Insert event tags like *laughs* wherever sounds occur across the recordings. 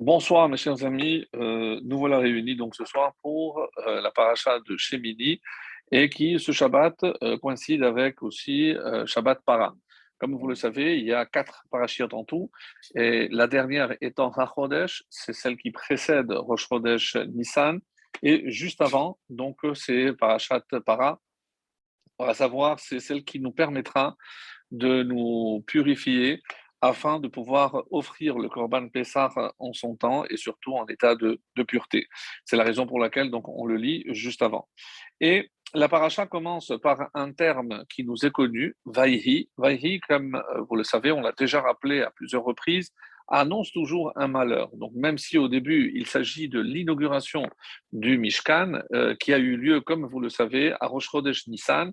Bonsoir mes chers amis, euh, nous voilà réunis donc ce soir pour euh, la paracha de Shemini et qui ce Shabbat euh, coïncide avec aussi Shabbat Para. Comme vous le savez, il y a quatre parachiotes en tout et la dernière étant Rachodesh, c'est celle qui précède Rosh Chodesh Nissan. Et juste avant, donc c'est Parashat Para, à savoir c'est celle qui nous permettra de nous purifier afin de pouvoir offrir le Korban Pessah en son temps et surtout en état de, pureté. C'est la raison pour laquelle donc, on le lit juste avant. Et la paracha commence par un terme qui nous est connu, Vaihi. Vaihi, comme euh, vous le savez, on l'a déjà rappelé à plusieurs reprises, annonce toujours un malheur. Donc même si au début il s'agit de l'inauguration du Mishkan, euh, qui a eu lieu, comme vous le savez, à Rosh Chodesh Nissan,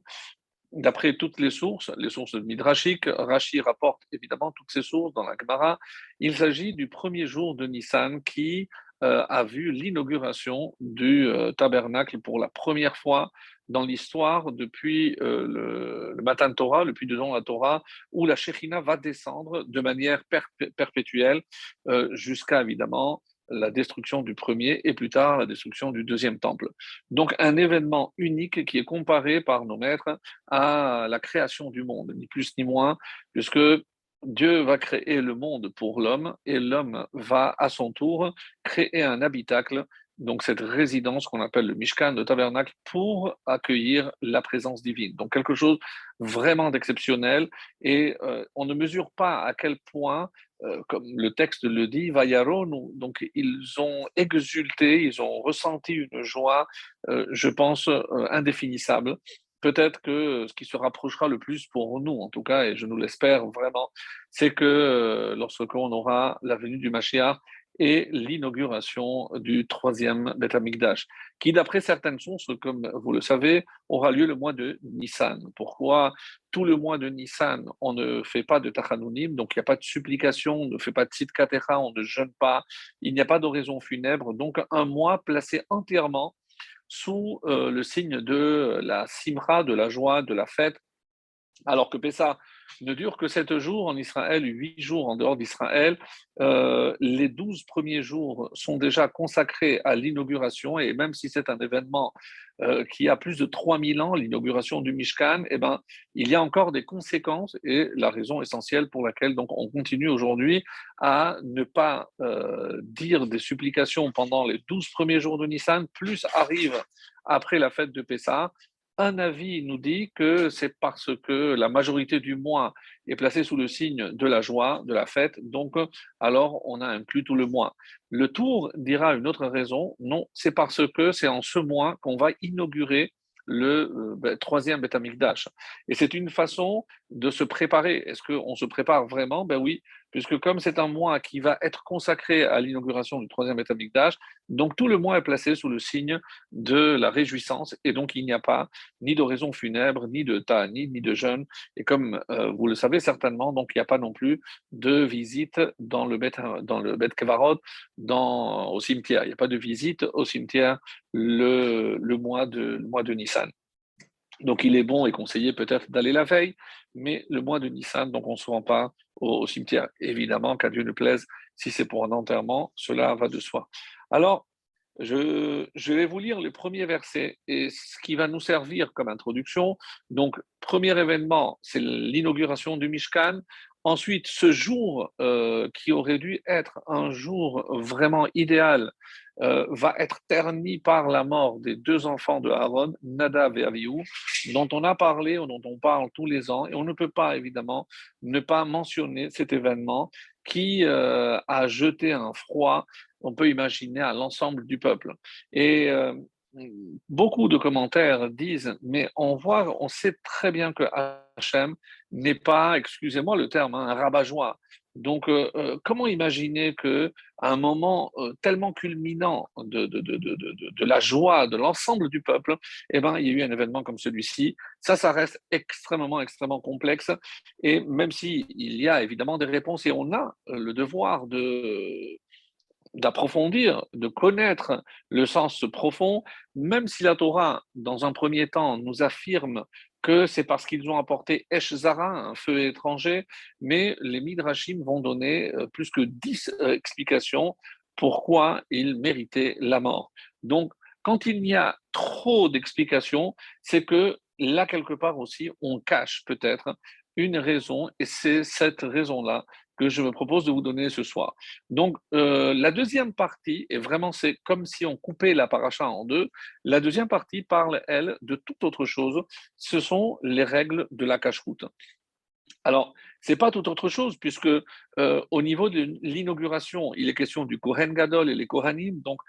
d'après toutes les sources, les sources midrashiques, Rashi rapporte évidemment toutes ces sources dans la Gemara, il s'agit du premier jour de Nissan qui euh, a vu l'inauguration du euh, tabernacle pour la première fois dans l'histoire depuis euh, le, le, Matan Torah, le puits de la Torah, où la Shekhinah va descendre de manière perpétuelle jusqu'à évidemment la destruction du premier et plus tard la destruction du deuxième temple. Donc un événement unique qui est comparé par nos maîtres à la création du monde, ni plus ni moins, puisque Dieu va créer le monde pour l'homme et l'homme va à son tour créer un habitacle donc cette résidence qu'on appelle le Mishkan, le tabernacle, pour accueillir la présence divine. Donc quelque chose vraiment d'exceptionnel et euh, on ne mesure pas à quel point, comme le texte le dit, Vayaron, donc ils ont exulté, ils ont ressenti une joie, euh, je pense, indéfinissable. Peut-être que ce qui se rapprochera le plus pour nous, en tout cas, et je nous l'espère vraiment, c'est que lorsqu'on aura la venue du Mashiach, et l'inauguration du troisième Beth Amikdash, qui, d'après certaines sources, comme vous le savez, aura lieu le mois de Nissan. Pourquoi tout le mois de Nissan, on ne fait pas de Tachanunim, donc il n'y a pas de supplication, on ne fait pas de Tzidkatera, on ne jeûne pas, il n'y a pas d'oraison funèbre, donc un mois placé entièrement sous euh, le signe de la simra, de la joie, de la fête, alors que Pessah ne dure que sept jours en Israël, huit jours en dehors d'Israël. Euh, les douze premiers jours sont déjà consacrés à l'inauguration, et même si c'est un événement euh, qui a plus de 3000 ans, l'inauguration du Mishkan, eh ben, il y a encore des conséquences, et la raison essentielle pour laquelle donc, on continue aujourd'hui à ne pas euh, dire des supplications pendant les douze premiers jours de Nissan, plus arrive après la fête de Pessah, un avis nous dit que c'est parce que la majorité du mois est placée sous le signe de la joie, de la fête, donc alors on a inclus tout le mois. Le tour dira une autre raison, non, c'est parce que c'est en ce mois qu'on va inaugurer le euh, ben, troisième Beth Et c'est une façon de se préparer. Est-ce qu'on se prépare vraiment? Ben oui, puisque comme c'est un mois qui va être consacré à l'inauguration du troisième état d'âge, donc tout le mois est placé sous le signe de la réjouissance, et donc il n'y a pas ni d'oraison funèbre, ni de ta'anid, ni de jeûne, et comme euh, vous le savez certainement, donc il n'y a pas non plus de visite dans le dans le dans, au cimetière, il n'y a pas de visite au cimetière le mois de Nissan. Donc il est bon et conseillé peut-être d'aller la veille, mais le mois de Nissan, donc on ne se rend pas au, cimetière. Évidemment, qu'à Dieu ne plaise, si c'est pour un enterrement, cela va de soi. Alors, je, je, vais vous lire les premiers versets et ce qui va nous servir comme introduction. Donc, premier événement, c'est l'inauguration du Mishkan. Ensuite, ce jour euh, qui aurait dû être un jour vraiment idéal euh, va être terni par la mort des deux enfants de Aaron, Nadav et Avihu, dont on a parlé, dont on parle tous les ans, et on ne peut pas évidemment ne pas mentionner cet événement qui euh, a jeté un froid, on peut imaginer, à l'ensemble du peuple. Et beaucoup de commentaires disent, mais on voit, on sait très bien que Hachem n'est pas, excusez-moi le terme, hein, un rabat-joie. Donc, euh, euh, comment imaginer que à un moment euh, tellement culminant de, de, de, de, la joie de l'ensemble du peuple, eh ben, il y a eu un événement comme celui-ci. Ça, ça reste extrêmement, extrêmement complexe. Et même s'il y a évidemment des réponses et on a le devoir de d'approfondir, de connaître le sens profond, même si la Torah, dans un premier temps, nous affirme que c'est parce qu'ils ont apporté Eshzara, un feu étranger, mais les Midrashim vont donner euh, plus que dix euh, explications pourquoi il méritait la mort. Donc, quand il y a trop d'explications, c'est que là, quelque part aussi, on cache peut-être une raison, et c'est cette raison-là que je me propose de vous donner ce soir. Donc, euh, la deuxième partie, et vraiment c'est comme si on coupait la paracha en deux, la deuxième partie parle, elle, de toute autre chose, ce sont les règles de la cache-route. Alors, ce n'est pas tout autre chose, puisque euh, au niveau de l'inauguration, il est question du Kohen Gadol et les Kohanim, donc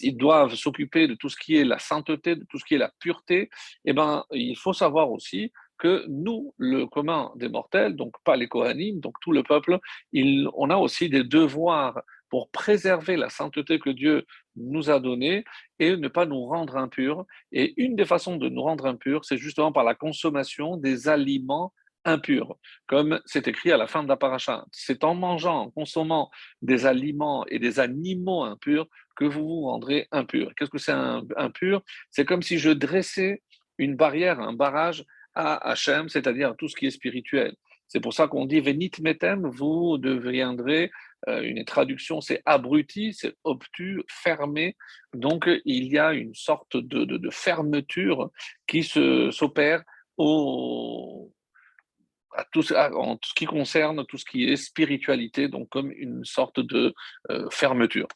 ils doivent s'occuper de tout ce qui est la sainteté, de tout ce qui est la pureté. Eh ben, il faut savoir aussi que nous, le commun des mortels, donc pas les Kohanim, donc tout le peuple, on a aussi des devoirs pour préserver la sainteté que Dieu nous a donnée et ne pas nous rendre impurs. Et une des façons de nous rendre impurs, c'est justement par la consommation des aliments impurs, comme c'est écrit à la fin de la paracha. C'est en mangeant, en consommant des aliments et des animaux impurs que vous vous rendrez impur. Qu'est-ce que c'est impur? C'est comme si je dressais une barrière, un barrage à Hachem, c'est-à-dire tout ce qui est spirituel. C'est pour ça qu'on dit Venit metem, vous deviendrez, euh, une traduction c'est abruti, c'est obtus, fermé. Donc il y a une sorte de, fermeture qui s'opère au, à tout, en ce qui concerne tout ce qui est spiritualité, donc comme une sorte de euh, fermeture,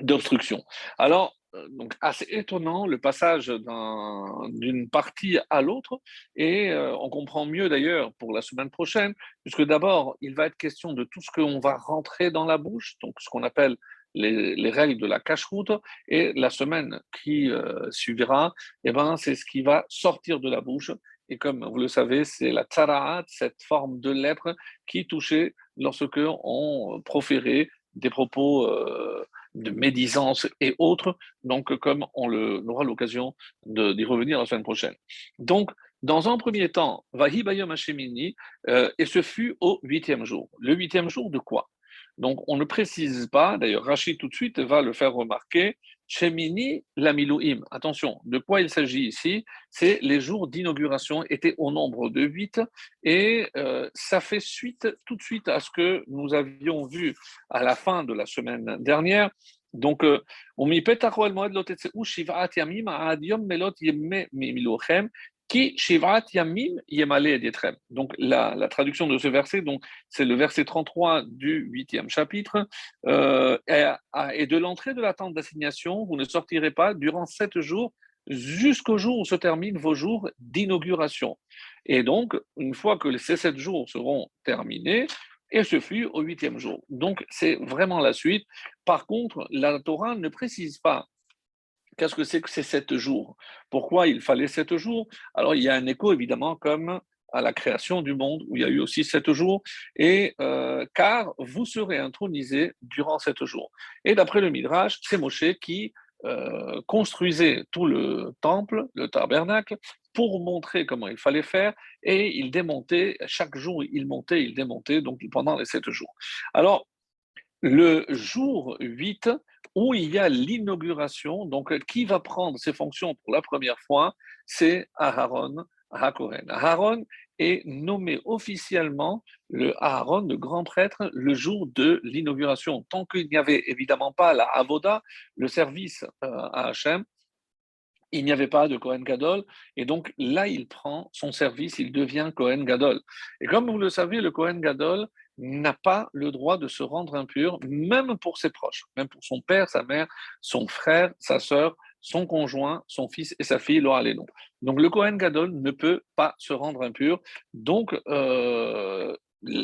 d'obstruction. Alors, donc assez étonnant le passage d'une partie à l'autre. Et euh, on comprend mieux d'ailleurs pour la semaine prochaine puisque d'abord il va être question de tout ce qu'on va rentrer dans la bouche donc ce qu'on appelle les, règles de la cache-route. Et la semaine qui euh, suivra eh ben c'est ce qui va sortir de la bouche. Et comme vous le savez c'est la tsaraat cette forme de lettre qui touchait lorsque on proférait des propos de médisance et autres, donc comme on, le, aura l'occasion d'y revenir la semaine prochaine. Donc, dans un premier temps, Vahi Bayom Hashemini, euh, et ce fut au huitième jour. Le huitième jour de quoi? Donc, on ne précise pas, d'ailleurs, Rachid tout de suite va le faire remarquer, Shemini Lamilouim. Attention, de quoi il s'agit ici? C'est les jours d'inauguration étaient au nombre de huit et euh, ça fait suite tout de suite à ce que nous avions vu à la fin de la semaine dernière. Donc, euh, qui Shivat Yamim Donc, la, traduction de ce verset, donc, c'est le verset 33 du huitième chapitre. Euh, et, de l'entrée de la tente d'assignation, vous ne sortirez pas durant sept jours jusqu'au jour où se terminent vos jours d'inauguration. Et donc, une fois que ces sept jours seront terminés, et ce fut au huitième jour. Donc, c'est vraiment la suite. Par contre, la Torah ne précise pas Qu'est-ce que c'est que ces sept jours? Pourquoi il fallait sept jours? Alors, il y a un écho, évidemment, comme à la création du monde, où il y a eu aussi sept jours, et euh, car vous serez intronisés durant sept jours. Et d'après le Midrash, c'est Moshe qui euh, construisait tout le temple, le tabernacle, pour montrer comment il fallait faire, et il démontait, chaque jour il montait, il démontait, donc pendant les sept jours. Alors, le jour 8, où il y a l'inauguration. Donc, qui va prendre ses fonctions pour la première fois? C'est Aharon Hakoren. Aharon est nommé officiellement le Aharon, le grand prêtre, le jour de l'inauguration. Tant qu'il n'y avait évidemment pas la Avoda, le service euh, à Hachem, il n'y avait pas de Kohen Gadol, et donc là, il prend son service, il devient Kohen Gadol. Et comme vous le savez, le Kohen Gadol, n'a pas le droit de se rendre impur, même pour ses proches, même pour son père, sa mère, son frère, sa sœur, son conjoint, son fils et sa fille, Laura Lénon. Donc le Kohen Gadol ne peut pas se rendre impur. Donc euh,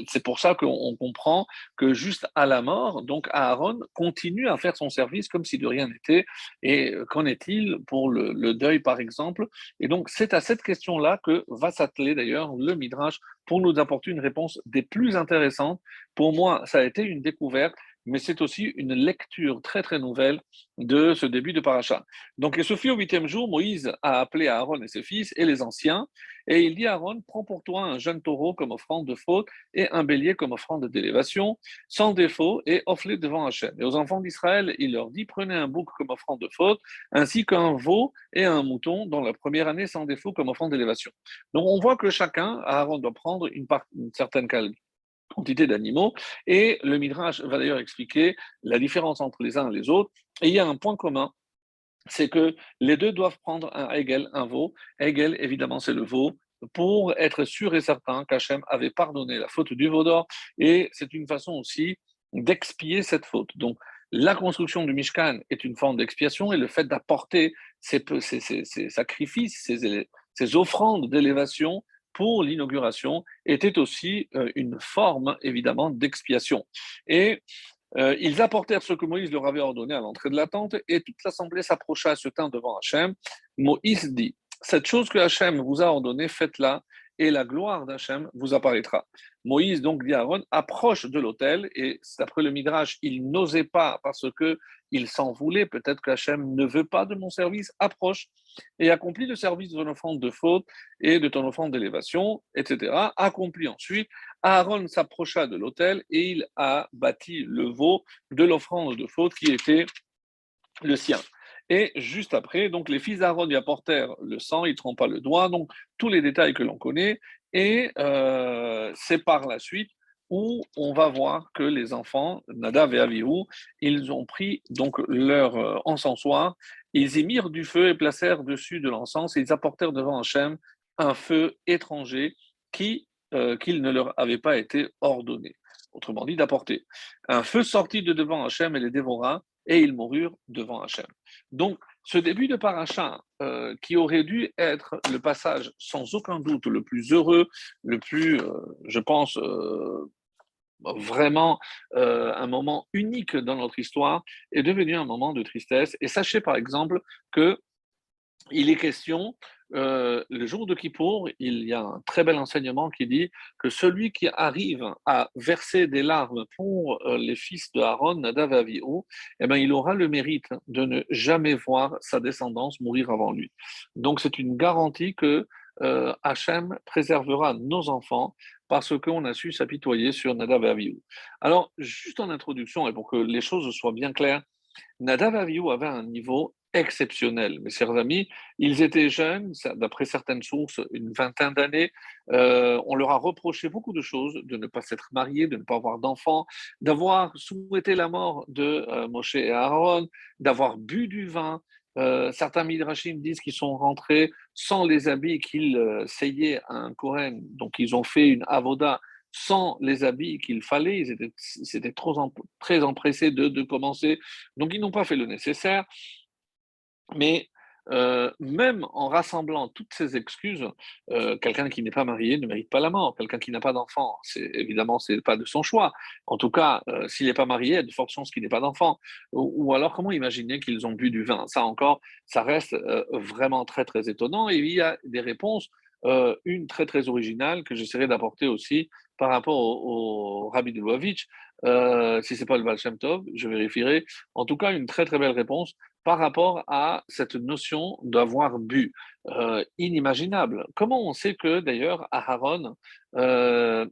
c'est pour ça qu'on comprend que juste à la mort, donc Aaron continue à faire son service comme si de rien n'était. Et qu'en est-il pour le, deuil, par exemple? Et donc, c'est à cette question-là que va s'atteler d'ailleurs le Midrash pour nous apporter une réponse des plus intéressantes. Pour moi, ça a été une découverte mais c'est aussi une lecture très très nouvelle de ce début de paracha. Donc, ce fut au huitième jour, Moïse a appelé Aaron et ses fils et les anciens, et il dit à Aaron, prends pour toi un jeune taureau comme offrande de faute et un bélier comme offrande d'élévation, sans défaut, et offre-les devant Hachem. Et aux enfants d'Israël, il leur dit, prenez un bouc comme offrande de faute, ainsi qu'un veau et un mouton dans la première année sans défaut comme offrande d'élévation. Donc on voit que chacun, Aaron doit prendre une, part, une certaine quantité d'animaux. Et le Midrash va d'ailleurs expliquer la différence entre les uns et les autres. Et il y a un point commun, c'est que les deux doivent prendre un Hegel, un veau. Hegel, évidemment, c'est le veau pour être sûr et certain qu'Hachem avait pardonné la faute du veau d'or. Et c'est une façon aussi d'expier cette faute. Donc, la construction du Mishkan est une forme d'expiation et le fait d'apporter ces, sacrifices, ces offrandes d'élévation pour l'inauguration était aussi euh, une forme, évidemment, d'expiation. Et euh, ils apportèrent ce que Moïse leur avait ordonné à l'entrée de la tente, et toute l'assemblée s'approcha à ce temps devant Hachem. Moïse dit Cette chose que Hachem vous a ordonnée, faites-la, et la gloire d'Hachem vous apparaîtra. Moïse donc dit Aaron, approche de l'autel, et d'après le Midrash, il n'osait pas parce que il s'en voulait, peut-être qu'Hachem ne veut pas de mon service, approche et accomplis le service de ton offrande de faute et de ton offrande d'élévation, etc. Accomplis ensuite. Aaron s'approcha de l'autel et il a bâti le veau de l'offrande de faute qui était le sien. Et juste après, donc les fils d'Aaron y apportèrent le sang, ils ne trompa le doigt, donc tous les détails que l'on connaît. Et euh, c'est par la suite où on va voir que les enfants, Nadav et Avihu, ils ont pris donc leur euh, encensoir, ils y mirent du feu et placèrent dessus de l'encens, et ils apportèrent devant Hachem un feu étranger qui euh, qu'il ne leur avait pas été ordonné. Autrement dit, d'apporter. Un feu sortit de devant Hachem et les dévora, et ils moururent devant Hachem. Donc, ce début de paracha, euh, qui aurait dû être le passage sans aucun doute le plus heureux, le plus, euh, je pense, euh, vraiment un moment unique dans notre histoire, est devenu un moment de tristesse. Et sachez par exemple que il est question euh, le jour de Kippour, il y a un très bel enseignement qui dit que celui qui arrive à verser des larmes pour euh, les fils de Aaron, Nadav et Avihu, eh ben, il aura le mérite de ne jamais voir sa descendance mourir avant lui. Donc c'est une garantie que euh, Hachem préservera nos enfants parce qu'on a su s'apitoyer sur Nadav et Avihu. Alors, juste en introduction, et pour que les choses soient bien claires, Nadav Avihu avaient un niveau exceptionnel. Mes chers amis, ils étaient jeunes, d'après certaines sources, une vingtaine d'années. Euh, on leur a reproché beaucoup de choses, de ne pas s'être mariés, de ne pas avoir d'enfants, d'avoir souhaité la mort de euh, Moshe et Aaron, d'avoir bu du vin. Euh, certains midrashim disent qu'ils sont rentrés sans les habits qu'ils seyaient à un Kohen, donc ils ont fait une avoda sans les habits qu'il fallait, ils étaient, trop très empressés de commencer, donc ils n'ont pas fait le nécessaire. Mais euh, même en rassemblant toutes ces excuses, euh, quelqu'un qui n'est pas marié ne mérite pas la mort. Quelqu'un qui n'a pas d'enfant, évidemment c'est pas de son choix. En tout cas, euh, s'il n'est pas marié, il y a de fortes chances qu'il n'ait pas d'enfant. Ou, alors, comment imaginer qu'ils ont bu du vin? Ça encore, ça reste vraiment très très étonnant. Et il y a des réponses, une très très originale que j'essaierai d'apporter aussi par rapport au, au Rabbi de si c'est pas le Baal je vérifierai. En tout cas, une très très belle réponse par rapport à cette notion d'avoir bu. Euh, inimaginable. Comment on sait que d'ailleurs Aharon euh,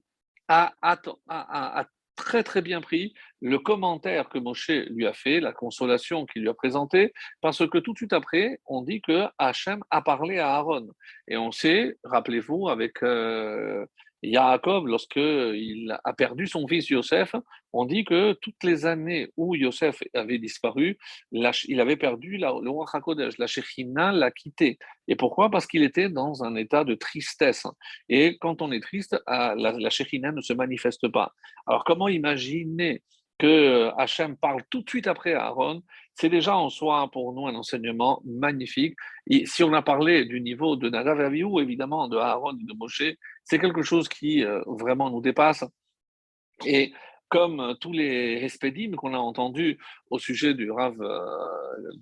a, très très bien pris le commentaire que Moshe lui a fait, la consolation qu'il lui a présentée, parce que tout de suite après, on dit que Hachem a parlé à Aaron. Et on sait, rappelez-vous, avec euh, Yaakov, lorsqu'il a perdu son fils Yosef, on dit que toutes les années où Yosef avait disparu, il avait perdu la, le roi HaKodesh, la Shekhinah l'a quitté. Et pourquoi? Parce qu'il était dans un état de tristesse. Et quand on est triste, ah, la, la ne se manifeste pas. Alors comment imaginer que euh, Hachem parle tout de suite après Aaron, c'est déjà en soi pour nous un enseignement magnifique. Si on a parlé du niveau de Nadav évidemment de Aaron et de Moshe, c'est quelque chose qui euh, vraiment nous dépasse. Et comme tous les hespédim qu'on a entendus au sujet du Rav euh,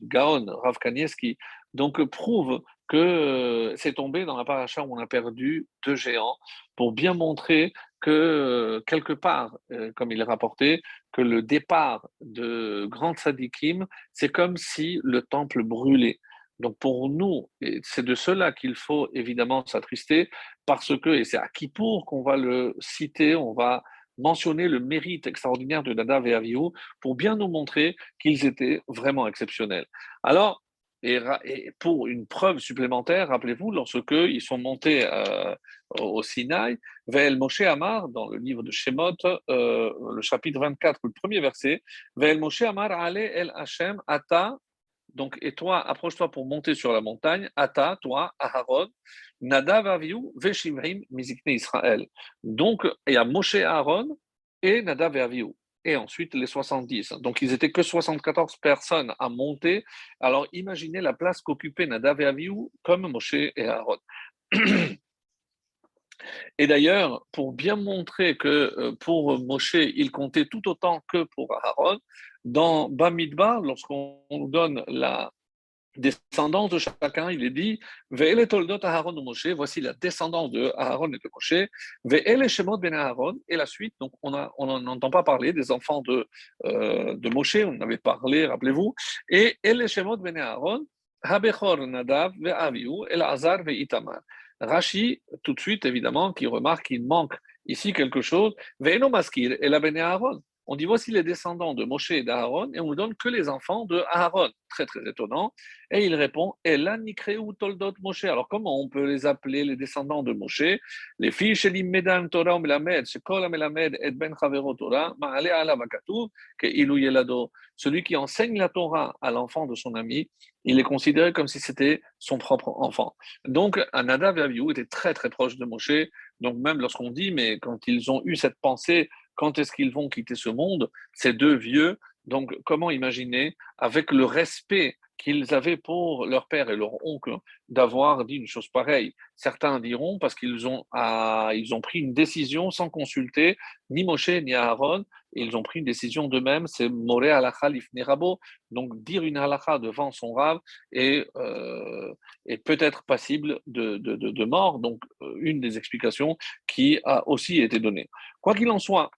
Gaon, Rav Kanievski, donc prouve que c'est tombé dans la paracha où on a perdu deux géants pour bien montrer que quelque part, euh, comme il est rapporté, que le départ de Grand Sadikim, c'est comme si le temple brûlait. Donc pour nous, c'est de cela qu'il faut évidemment s'attrister, parce que, et c'est à Kippour qu'on va le citer, on va mentionner le mérite extraordinaire de Nadav et Avihu pour bien nous montrer qu'ils étaient vraiment exceptionnels. Alors, Et, pour une preuve supplémentaire, rappelez-vous, lorsque ils sont montés euh, au Sinaï, Ve'el Moshe Amar, dans le livre de Shemot, euh, le chapitre 24, le premier verset, Ve'el Moshe Amar Ale El Hashem Ata, donc, et toi, approche-toi pour monter sur la montagne, Ata, toi, Aharon, Nadav Aviou, Veshimrim, Mizikne Israël. Donc, il y a Moshe Aaron et Nadav et Aviou et ensuite les 70. Donc, ils n'étaient que 74 personnes à monter. Alors, imaginez la place qu'occupaient Nadav et Avihu comme Moshe et Aaron. *clears throat* Et d'ailleurs, pour bien montrer que euh, pour Moshe, il comptait tout autant que pour Aaron, dans Bamidbar, lorsqu'on donne la, descendance de chacun, il est dit Ve'ele Aaron Moshe, voici la descendance de Aaron et de Moshe, Ve'ele Shemot ben et la suite, donc on n'entend pas parler des enfants de, euh, Moshe, on avait parlé, rappelez-vous, et Ele Shemot ben Aaron, Habechor Nadav Ve'aviu, Elazar Ve'itamar. Rashi, tout de suite, évidemment, qui remarque qu'il manque ici quelque chose, Ve'eno Maskir, Ela ben on dit voici les descendants de Moshe et d'Aaron, et on ne donne que les enfants de Aaron. Très très étonnant. Et il répond ou Toldot Moshe. Alors comment on peut les appeler les descendants de Moshe? Les filles chez Medan Torah Melamed, Shekol Melamed et Ben Chavero Torah, Maale Ala que Yelado. Celui qui enseigne la Torah à l'enfant de son ami, il est considéré comme si c'était son propre enfant. Donc, Anada et était très très proche de Moshe. Donc, même lorsqu'on dit, mais quand ils ont eu cette pensée, quand est-ce qu'ils vont quitter ce monde? Ces deux vieux, donc comment imaginer, avec le respect qu'ils avaient pour leur père et leur oncle, d'avoir dit une chose pareille? Certains diront parce qu'ils ont, ah, pris une décision sans consulter ni Moshe ni Aaron, ils ont pris une décision d'eux-mêmes, c'est Moré halakha lifnerabo, donc dire une halakha devant son rave est, euh, peut-être passible de, mort, donc euh, une des explications qui a aussi été donnée. Quoi qu'il en soit,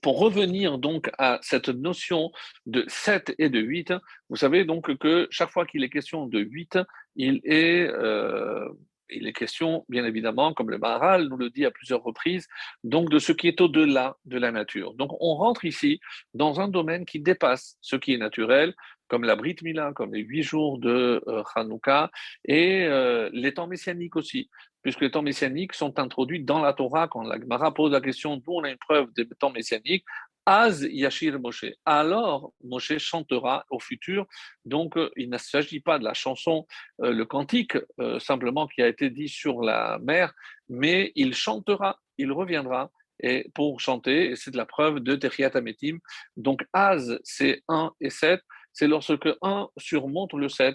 pour revenir donc à cette notion de 7 et de 8, vous savez donc que chaque fois qu'il est question de 8, il est, euh, il est question, bien évidemment, comme le Maharal nous le dit à plusieurs reprises, donc de ce qui est au-delà de la nature. Donc on rentre ici dans un domaine qui dépasse ce qui est naturel, comme la Brit Mila, comme les huit jours de euh, Hanouka, et euh, les temps messianiques aussi puisque les temps messianiques sont introduits dans la Torah. Quand la Gemara pose la question d'où on a une preuve des temps messianiques, Az Yashir Moshe. Alors Moshe chantera au futur. Donc il ne s'agit pas de la chanson, euh, le cantique, euh, simplement qui a été dit sur la mer, mais il chantera, il reviendra et pour chanter, et c'est de la preuve de Techiat Ametim. Donc Az, c'est 1 et 7, c'est lorsque 1 surmonte le 7.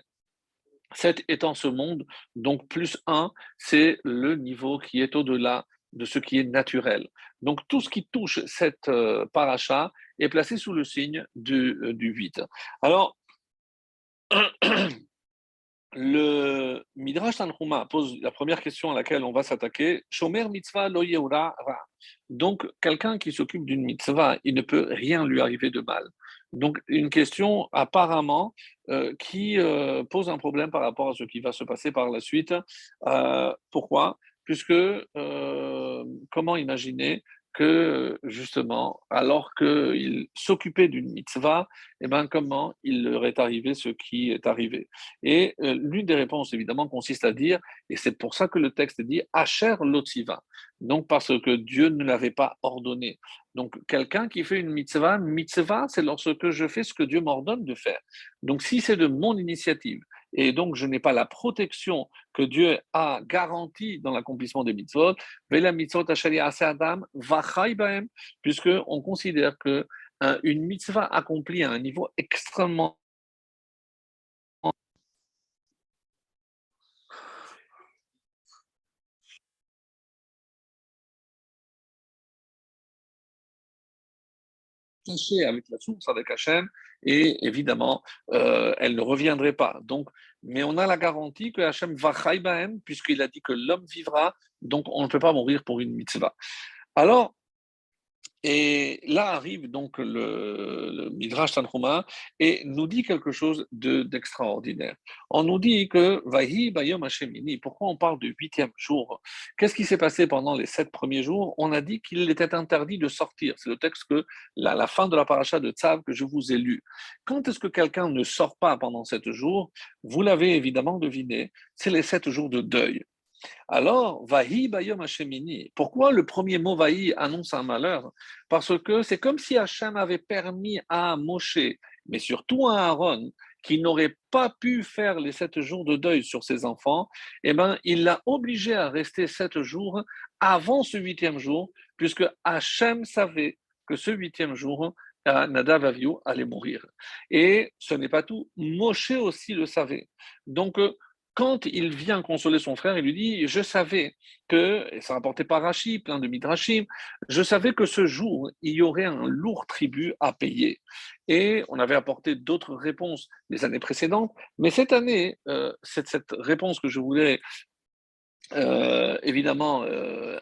7 étant ce monde, donc plus 1, c'est le niveau qui est au-delà de ce qui est naturel. Donc tout ce qui touche cette euh, paracha est placé sous le signe du, euh, du 8. Alors, *clears throat* le Midrash Tanhuma pose la première question à laquelle on va s'attaquer. Mitzvah Donc, quelqu'un qui s'occupe d'une mitzvah, il ne peut rien lui arriver de mal. Donc, une question apparemment euh, qui euh, pose un problème par rapport à ce qui va se passer par la suite. Euh, pourquoi? Puisque, comment imaginer que justement, alors qu'il s'occupait d'une mitzvah, eh ben, comment il leur est arrivé ce qui est arrivé Et l'une des réponses, évidemment, consiste à dire, et c'est pour ça que le texte dit Asher Lotziva, donc parce que Dieu ne l'avait pas ordonné. Donc, quelqu'un qui fait une mitzvah, mitzvah, c'est lorsque je fais ce que Dieu m'ordonne de faire. Donc, si c'est de mon initiative, et donc je n'ai pas la protection que Dieu a garantie dans l'accomplissement des mitzvot, puisque on considère que une mitzvah accomplie à un niveau extrêmement avec la source, avec Hachem, et évidemment, euh, elle ne reviendrait pas. Donc, mais on a la garantie que Hachem va chaïbahem, puisqu'il a dit que l'homme vivra, donc on ne peut pas mourir pour une mitzvah. Alors, Et là arrive donc le, Midrash Tanhuma et nous dit quelque chose d'extraordinaire. on nous dit que Vahi Bayom Hashemini, pourquoi on parle du huitième jour? Qu'est-ce qui s'est passé pendant les sept premiers jours? On a dit qu'il était interdit de sortir. C'est le texte que la, la, fin de la paracha de Tzav que je vous ai lu. Quand est-ce que quelqu'un ne sort pas pendant sept jours? Vous l'avez évidemment deviné, c'est les sept jours de deuil. Alors, Vahi Bayom Hashemini. Pourquoi le premier mot Vahi annonce un malheur? Parce que c'est comme si Hachem avait permis à Moshe, mais surtout à Aaron, qui n'aurait pas pu faire les sept jours de deuil sur ses enfants, eh ben, il l'a obligé à rester sept jours avant ce huitième jour, puisque Hachem savait que ce huitième jour, Nadav Aviou allait mourir. Et ce n'est pas tout, Moshe aussi le savait. Donc, quand il vient consoler son frère, il lui dit Je savais que, et ça rapporté par Rachid, plein de midrashim, je savais que ce jour, il y aurait un lourd tribut à payer. Et on avait apporté d'autres réponses les années précédentes, mais cette année, euh, cette, cette, réponse que je voulais euh, évidemment euh,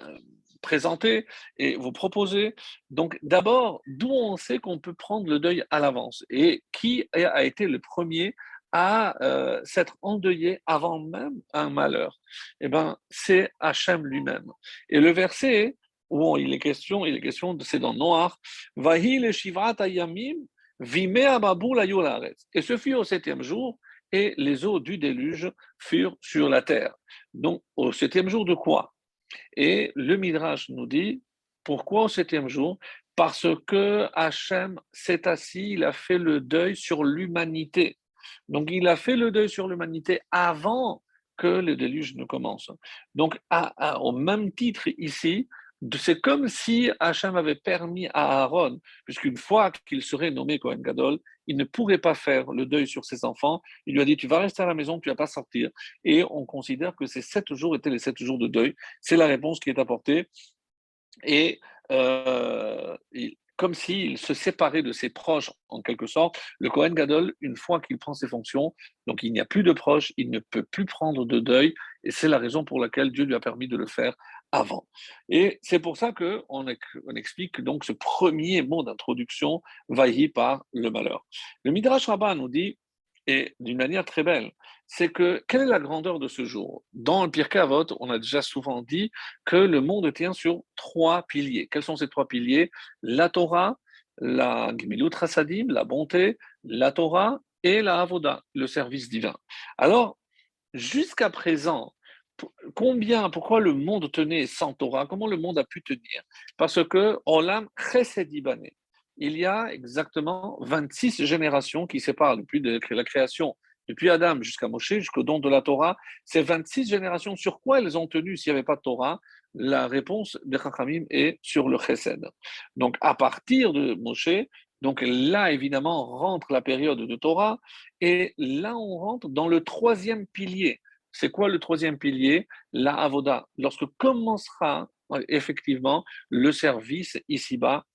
présenter et vous proposer. Donc, d'abord, d'où on sait qu'on peut prendre le deuil à l'avance et qui a été le premier à euh, s'être endeuillé avant même un malheur Eh ben, c'est Hachem lui-même. Et le verset où il est question, il est question, c'est dans Noir, Vahi le Shivrat Ayamim, Vime Et ce fut au septième jour, et les eaux du déluge furent sur la terre. Donc, au septième jour de quoi? Et le Midrash nous dit, pourquoi au septième jour? Parce que Hachem s'est assis, il a fait le deuil sur l'humanité. Donc il a fait le deuil sur l'humanité avant que le déluge ne commence. Donc au même titre ici, c'est comme si Hachem avait permis à Aaron, puisqu'une fois qu'il serait nommé Kohen Gadol, il ne pourrait pas faire le deuil sur ses enfants. Il lui a dit Tu vas rester à la maison, tu ne vas pas sortir. Et on considère que ces sept jours étaient les sept jours de deuil. C'est la réponse qui est apportée. Et euh, comme s'il se séparait de ses proches en quelque sorte. Le Kohen Gadol, une fois qu'il prend ses fonctions, donc il n'y a plus de proches, il ne peut plus prendre de deuil, et c'est la raison pour laquelle Dieu lui a permis de le faire avant. Et c'est pour ça qu'on on explique donc ce premier mot d'introduction, vailli par le malheur. Le Midrash Rabbah nous dit, et d'une manière très belle, c'est que quelle est la grandeur de ce jour? Dans le Pirkei Avot, on a déjà souvent dit que le monde tient sur trois piliers. Quels sont ces trois piliers? La Torah, la Gemilut Hasadim, la bonté, la Torah et la Avoda, le service divin. Alors, jusqu'à présent, combien, pourquoi le monde tenait sans Torah? Comment le monde a pu tenir? Parce que Olam Chesed il y a exactement 26 générations qui séparent depuis la création, depuis Adam jusqu'à Moshe, jusqu'au don de la Torah. Ces 26 générations, sur quoi elles ont tenu s'il n'y avait pas de Torah? La réponse des Chachamim est sur le Chesed. Donc, à partir de Moshe, donc là, évidemment, rentre la période de Torah, et là, on rentre dans le troisième pilier. C'est quoi le troisième pilier? La Avoda. Lorsque commencera effectivement le service ici-bas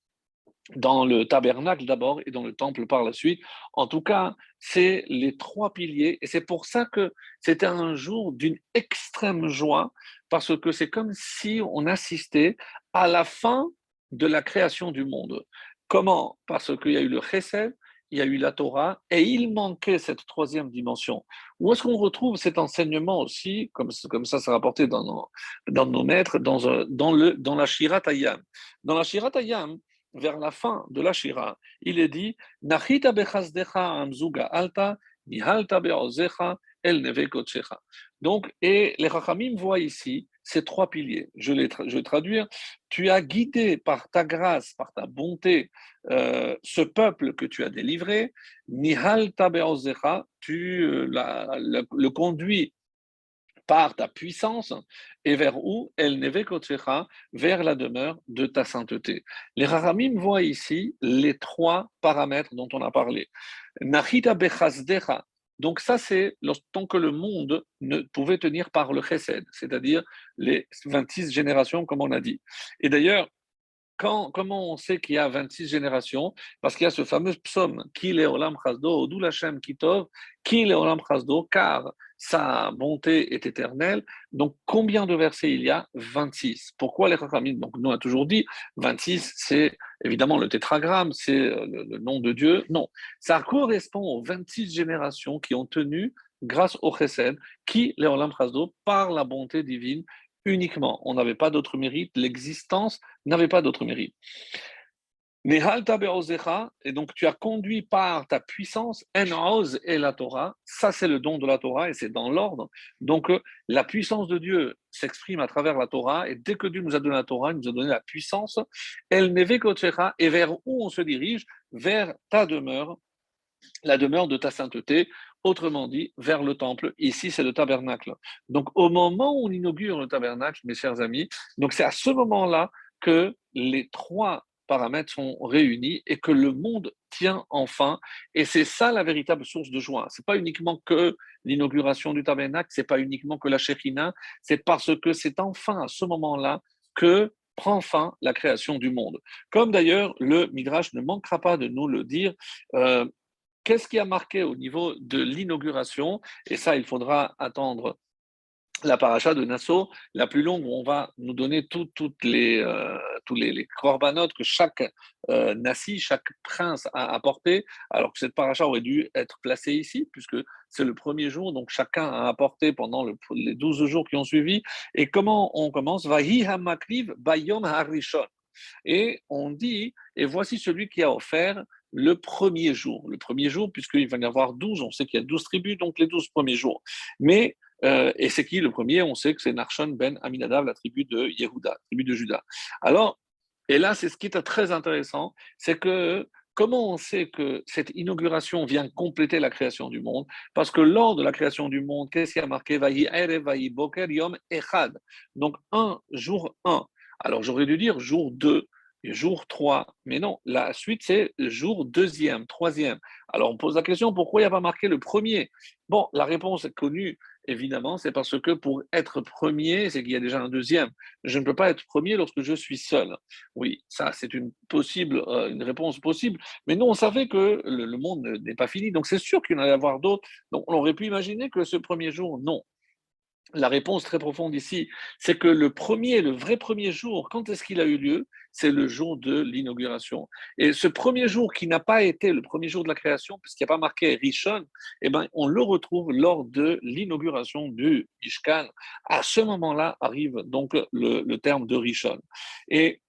dans le tabernacle d'abord et dans le temple par la suite. En tout cas, c'est les trois piliers et c'est pour ça que c'était un jour d'une extrême joie parce que c'est comme si on assistait à la fin de la création du monde. Comment? Parce qu'il y a eu le chesed, il y a eu la Torah et il manquait cette troisième dimension. Où est-ce qu'on retrouve cet enseignement aussi, comme, comme ça c'est rapporté dans nos, dans nos maîtres, dans, dans, le, dans la Shirat Ayam? Dans la Shirat Ayam, vers la fin de la Shira, il est dit Nachita amzuga alta, nihalta el Donc, et les Rachamim voient ici ces trois piliers. Je, les traduire. Tu as guidé par ta grâce, par ta bonté, euh, ce peuple que tu as délivré. Beozecha, tu euh, le conduis par ta puissance et vers où Elle vers la demeure de ta sainteté. Les Rahamim voient ici les trois paramètres dont on a parlé. Nachita bechazdecha. Donc ça, c'est tant que le monde ne pouvait tenir par le chesed, c'est-à-dire les 26 générations, comme on a dit. Et d'ailleurs, quand, comment on sait qu'il y a 26 générations? Parce qu'il y a ce fameux psaume, Ki le olam chasdo, odou lachem kitov, Ki le olam chasdo, car sa bonté est éternelle. Donc, combien de versets il y a? 26. Pourquoi les Chachamim Donc, nous, on a toujours dit 26, c'est évidemment le tétragramme, c'est euh, le, nom de Dieu. Non, ça correspond aux 26 générations qui ont tenu grâce au Chesed, qui, les Olam par la bonté divine uniquement. On n'avait pas d'autre mérite, l'existence n'avait pas d'autre mérite et donc tu as conduit par ta puissance, Oz et la Torah, ça c'est le don de la Torah et c'est dans l'ordre. Donc euh, la puissance de Dieu s'exprime à travers la Torah et dès que Dieu nous a donné la Torah, il nous a donné la puissance, El et vers où on se dirige? Vers ta demeure, la demeure de ta sainteté, autrement dit, vers le temple. Ici, c'est le tabernacle. Donc, au moment où on inaugure le tabernacle, mes chers amis, donc c'est à ce moment-là que les trois paramètres sont réunis et que le monde tient enfin. Et c'est ça la véritable source de joie. C'est pas uniquement que l'inauguration du tabernacle, c'est pas uniquement que la Shekhina, c'est parce que c'est enfin à ce moment-là que prend fin la création du monde. Comme d'ailleurs le Midrash ne manquera pas de nous le dire. Euh, qu'est-ce qui a marqué au niveau de l'inauguration? Et ça, il faudra attendre la paracha de Nassau, la plus longue, où on va nous donner toutes les, euh, tous les, corbanotes que chaque euh, nasi, chaque prince a apporté, alors que cette paracha aurait dû être placée ici, puisque c'est le premier jour, donc chacun a apporté pendant les douze jours qui ont suivi. Et comment on commence? Vahi bayom harishon. Et on dit, et voici celui qui a offert le premier jour. Le premier jour, puisqu'il va y avoir douze, on sait qu'il y a douze tribus, donc les douze premiers jours. Mais euh, et c'est qui le premier? On sait que c'est Narshon ben Aminadav, la tribu de Yehuda, la tribu de Juda. Alors, et là, c'est ce qui est très intéressant, c'est que comment on sait que cette inauguration vient compléter la création du monde? Parce que lors de la création du monde, qu'est-ce qui a marqué? Boker, Yom, Echad. Donc, un, jour 1. Alors, j'aurais dû dire jour 2 jour 3. Mais non, la suite, c'est jour deuxième, troisième. Alors, on pose la question, pourquoi il n'y a pas marqué le premier? Bon, la réponse est connue, évidemment, c'est parce que pour être premier, c'est qu'il y a déjà un deuxième. Je ne peux pas être premier lorsque je suis seul. Oui, ça, c'est une possible, euh, une réponse possible. Mais nous, on savait que le, monde n'est pas fini, donc c'est sûr qu'il y en allait avoir d'autres. Donc, on aurait pu imaginer que ce premier jour, non. La réponse très profonde ici, c'est que le premier, le vrai premier jour, quand est-ce qu'il a eu lieu? C'est le jour de l'inauguration. Et ce premier jour qui n'a pas été le premier jour de la création, puisqu'il n'y a pas marqué Rishon, eh ben, on le retrouve lors de l'inauguration du Mishkan. À ce moment-là arrive donc le, terme de Rishon. Et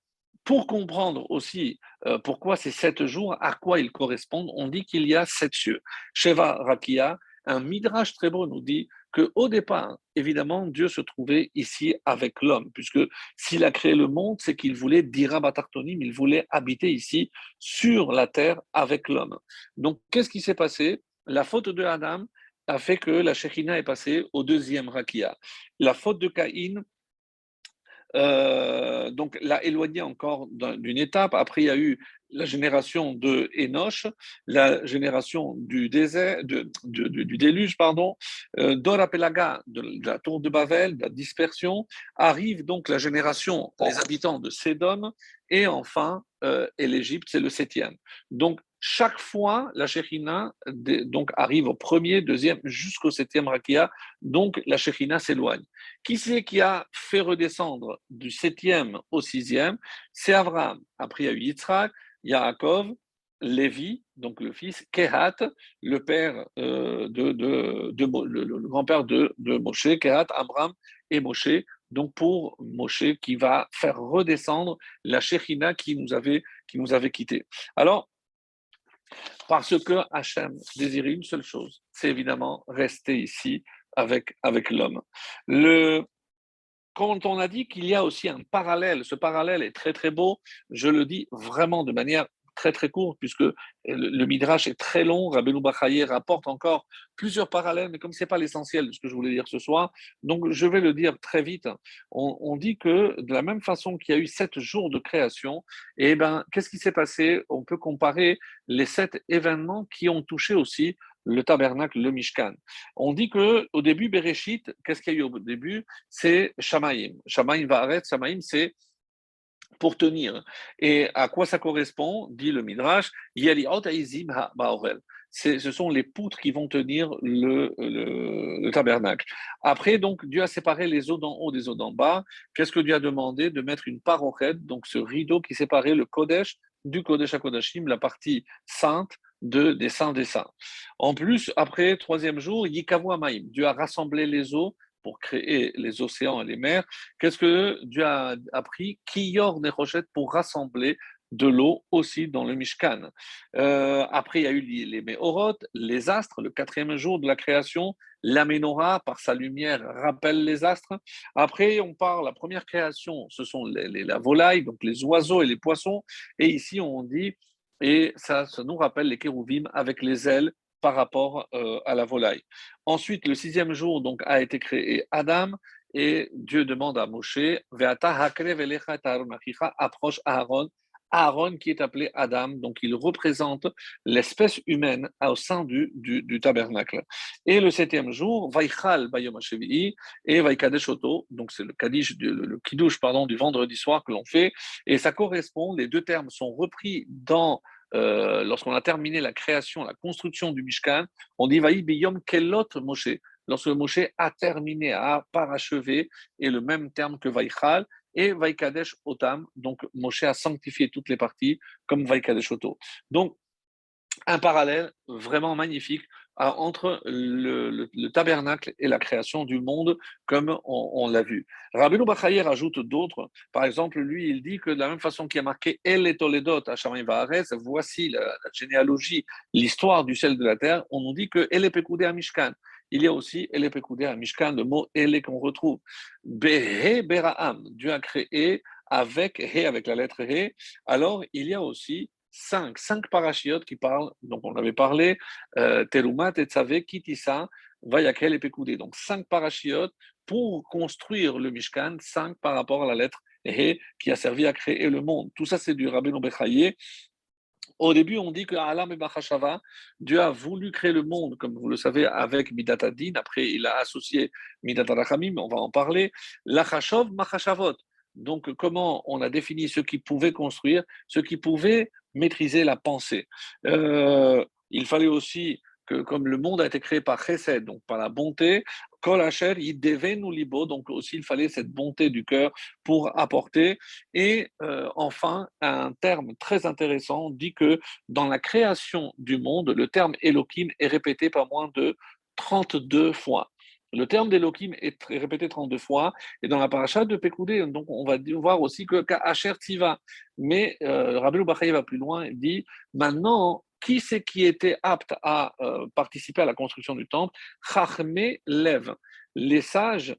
pour comprendre aussi euh, pourquoi ces sept jours, à quoi ils correspondent, on dit qu'il y a sept cieux. Sheva Rakia, un midrash très beau nous dit que au départ, évidemment, Dieu se trouvait ici avec l'homme, puisque s'il a créé le monde, c'est qu'il voulait dira batartonim, il voulait habiter ici sur la terre avec l'homme. Donc, qu'est-ce qui s'est passé? La faute de Adam a fait que la Shekhina est passée au deuxième rakia. La faute de Caïn euh, donc l'a éloigné encore d'une étape. Après, il y a eu la génération de Enoch, la génération du désert, de, du déluge, pardon, euh, Dorapelaga, de, la tour de Babel, de la dispersion, arrive donc la génération, les habitants de Sédom, et enfin, euh, et l'Égypte, c'est le septième. Donc, chaque fois, la Shekhina donc, arrive au premier, deuxième, jusqu'au septième Rakia, donc la Shekhina s'éloigne. Qui c'est qui a fait redescendre du septième au sixième? C'est Abraham. Après, il y a eu Yitzhak, Yaakov, Lévi, donc le fils, Kehat, le père euh, de, le, grand-père de, de Moshe, Kehat, Abraham et Moshe, donc pour Moshe qui va faire redescendre la Shekhina qui nous avait, quittés. Alors, parce que Hachem désirait une seule chose, c'est évidemment rester ici avec, avec l'homme. Quand on a dit qu'il y a aussi un parallèle, ce parallèle est très très beau, je le dis vraiment de manière très très court, puisque le, Midrash est très long. Rabbeinu Bachaye rapporte encore plusieurs parallèles, mais comme ce n'est pas l'essentiel de ce que je voulais dire ce soir, donc je vais le dire très vite. On, dit que de la même façon qu'il y a eu sept jours de création, eh ben, qu'est-ce qui s'est passé? On peut comparer les sept événements qui ont touché aussi le tabernacle, le Mishkan. On dit que au début, Bereshit, qu'est-ce qu'il y a eu au début? C'est Shamaim. Shamaim va arrêter, Shamaim, c'est pour tenir. Et à quoi ça correspond? Dit le Midrash, ce sont les poutres qui vont tenir le, le, tabernacle. Après, donc, Dieu a séparé les eaux d'en haut des eaux d'en bas. Qu'est-ce que Dieu a demandé? De mettre une parochet, donc ce rideau qui séparait le Kodesh du Kodesh à Kodashim, la partie sainte de, des saints des saints. En plus, après, troisième jour, Yikavu Amaim, Dieu a rassemblé les eaux pour créer les océans et les mers. Qu'est-ce que Dieu a appris? Kiyor Nechoshet pour rassembler de l'eau aussi dans le Mishkan. Euh, après, il y a eu les, les les astres, le quatrième jour de la création. La par sa lumière, rappelle les astres. Après, on parle, la première création, ce sont les, la volaille, donc les oiseaux et les poissons. Et ici, on dit, et ça, ça nous rappelle les kérouvim avec les ailes par rapport euh, à la volaille. Ensuite, le sixième jour donc, a été créé Adam, et Dieu demande à Moshe, approche Aaron, Aaron qui est appelé Adam, donc il représente l'espèce humaine au sein du, du, tabernacle. Et le septième jour, Vaichal Bayom et Vaikadesh donc c'est le Kaddish, le, Kiddush pardon, du vendredi soir que l'on fait, et ça correspond, les deux termes sont repris dans euh, lorsqu'on a terminé la création, la construction du Mishkan, on dit Vaï Biyom Kelot Moshe. Lorsque Moshe a terminé, a parachevé, et le même terme que Vaïchal, et Vaïkadesh Otam, donc Moshe a sanctifié toutes les parties comme Vaïkadesh Oto. Donc, un parallèle vraiment magnifique entre le, tabernacle et la création du monde, comme on, l'a vu. Rabbeinu Bachaye rajoute d'autres. Par exemple, lui, il dit que de la même façon qu'il a marqué El et Toledot à voici la, généalogie, l'histoire du ciel de la terre, on nous dit que El est à Mishkan. Il y a aussi El est à Mishkan, le mot El qu'on retrouve. Behe Beraam, Dieu a créé avec avec la lettre He. Alors, il y a aussi cinq, cinq parachiotes qui parlent, donc on avait parlé, euh, Terumat, Tetzave, Kitissa, Vayakel et Pekoudé. Donc cinq parachiotes pour construire le Mishkan, cinq par rapport à la lettre He qui a servi à créer le monde. Tout ça, c'est du Rabbeinu Bechaye. Au début, on dit que Alam et Dieu a voulu créer le monde, comme vous le savez, avec Midatadin. Après, il a associé Midatarachamim, on va en parler. Lachashov, Machashavot. Donc, comment on a défini ce qui pouvait construire, ce qui pouvait maîtriser la pensée. Euh, il fallait aussi que, comme le monde a été créé par Chesed, donc par la bonté, Kol il devait nous libo, donc aussi il fallait cette bonté du cœur pour apporter. Et euh, enfin, un terme très intéressant dit que dans la création du monde, le terme Elohim est répété pas moins de 32 fois. Le terme d'Elohim est répété 32 fois, et dans la paracha de Pekoudé, donc on va voir aussi que Asher Tiva. Mais euh, Rabbi va plus loin et dit maintenant, qui c'est qui était apte à euh, participer à la construction du temple? Chachme lève. Les sages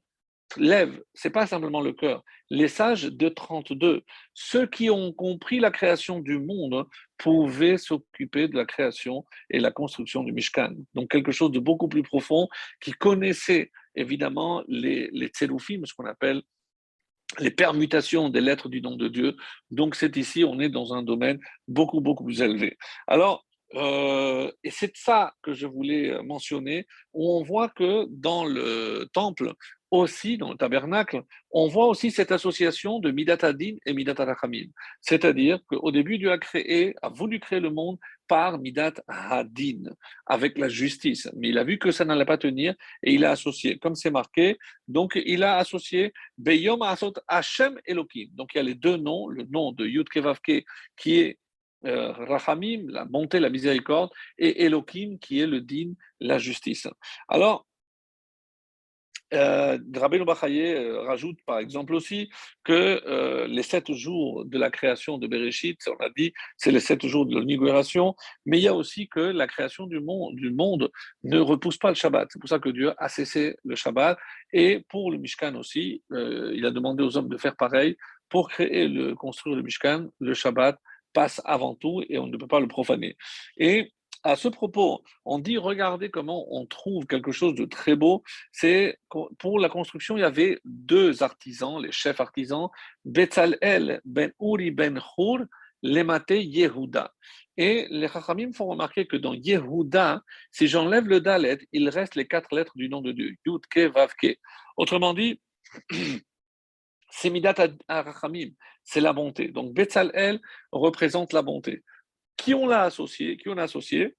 lève, c'est pas simplement le cœur. Les sages de 32, ceux qui ont compris la création du monde, pouvaient s'occuper de la création et la construction du Mishkan. Donc quelque chose de beaucoup plus profond, qui connaissait évidemment les, les tseroufim, ce qu'on appelle les permutations des lettres du nom de Dieu. Donc c'est ici, on est dans un domaine beaucoup, beaucoup plus élevé. Alors, euh, et c'est ça que je voulais mentionner, où on voit que dans le temple, aussi dans le tabernacle, on voit aussi cette association de Midatadin et Midat C'est-à-dire qu'au début, Dieu a créé, a voulu créer le monde par Midat Hadin, avec la justice. Mais il a vu que ça n'allait pas tenir et il a associé, comme c'est marqué, donc il a associé Beyom Asot Hashem Elohim. Donc il y a les deux noms, le nom de Yud Kevavke qui est euh, Rachamim, la bonté, la miséricorde, et Elohim qui est le din, la justice. Alors, euh, Rabbeinu euh, rajoute par exemple aussi que euh, les sept jours de la création de Bereshit, on a dit, c'est les sept jours de l'inauguration, mais il y a aussi que la création du monde, du monde ne repousse pas le Shabbat. C'est pour ça que Dieu a cessé le Shabbat. Et pour le Mishkan aussi, euh, il a demandé aux hommes de faire pareil. Pour créer le, construire le Mishkan, le Shabbat passe avant tout et on ne peut pas le profaner. Et à ce propos, on dit, regardez comment on trouve quelque chose de très beau. C'est pour la construction, il y avait deux artisans, les chefs artisans, Betzalel ben Uri ben Hur, Lemate Yehuda. Et les Chachamim font remarquer que dans Yehuda, si j'enlève le Dalet, il reste les quatre lettres du nom de Dieu, Yud, Ke, Vav, Ke. Autrement dit, *clears throat* C'est Midat Arachamim, c'est la bonté. Donc Betzalel représente la bonté. Qui on l'a associé Qui on a associé?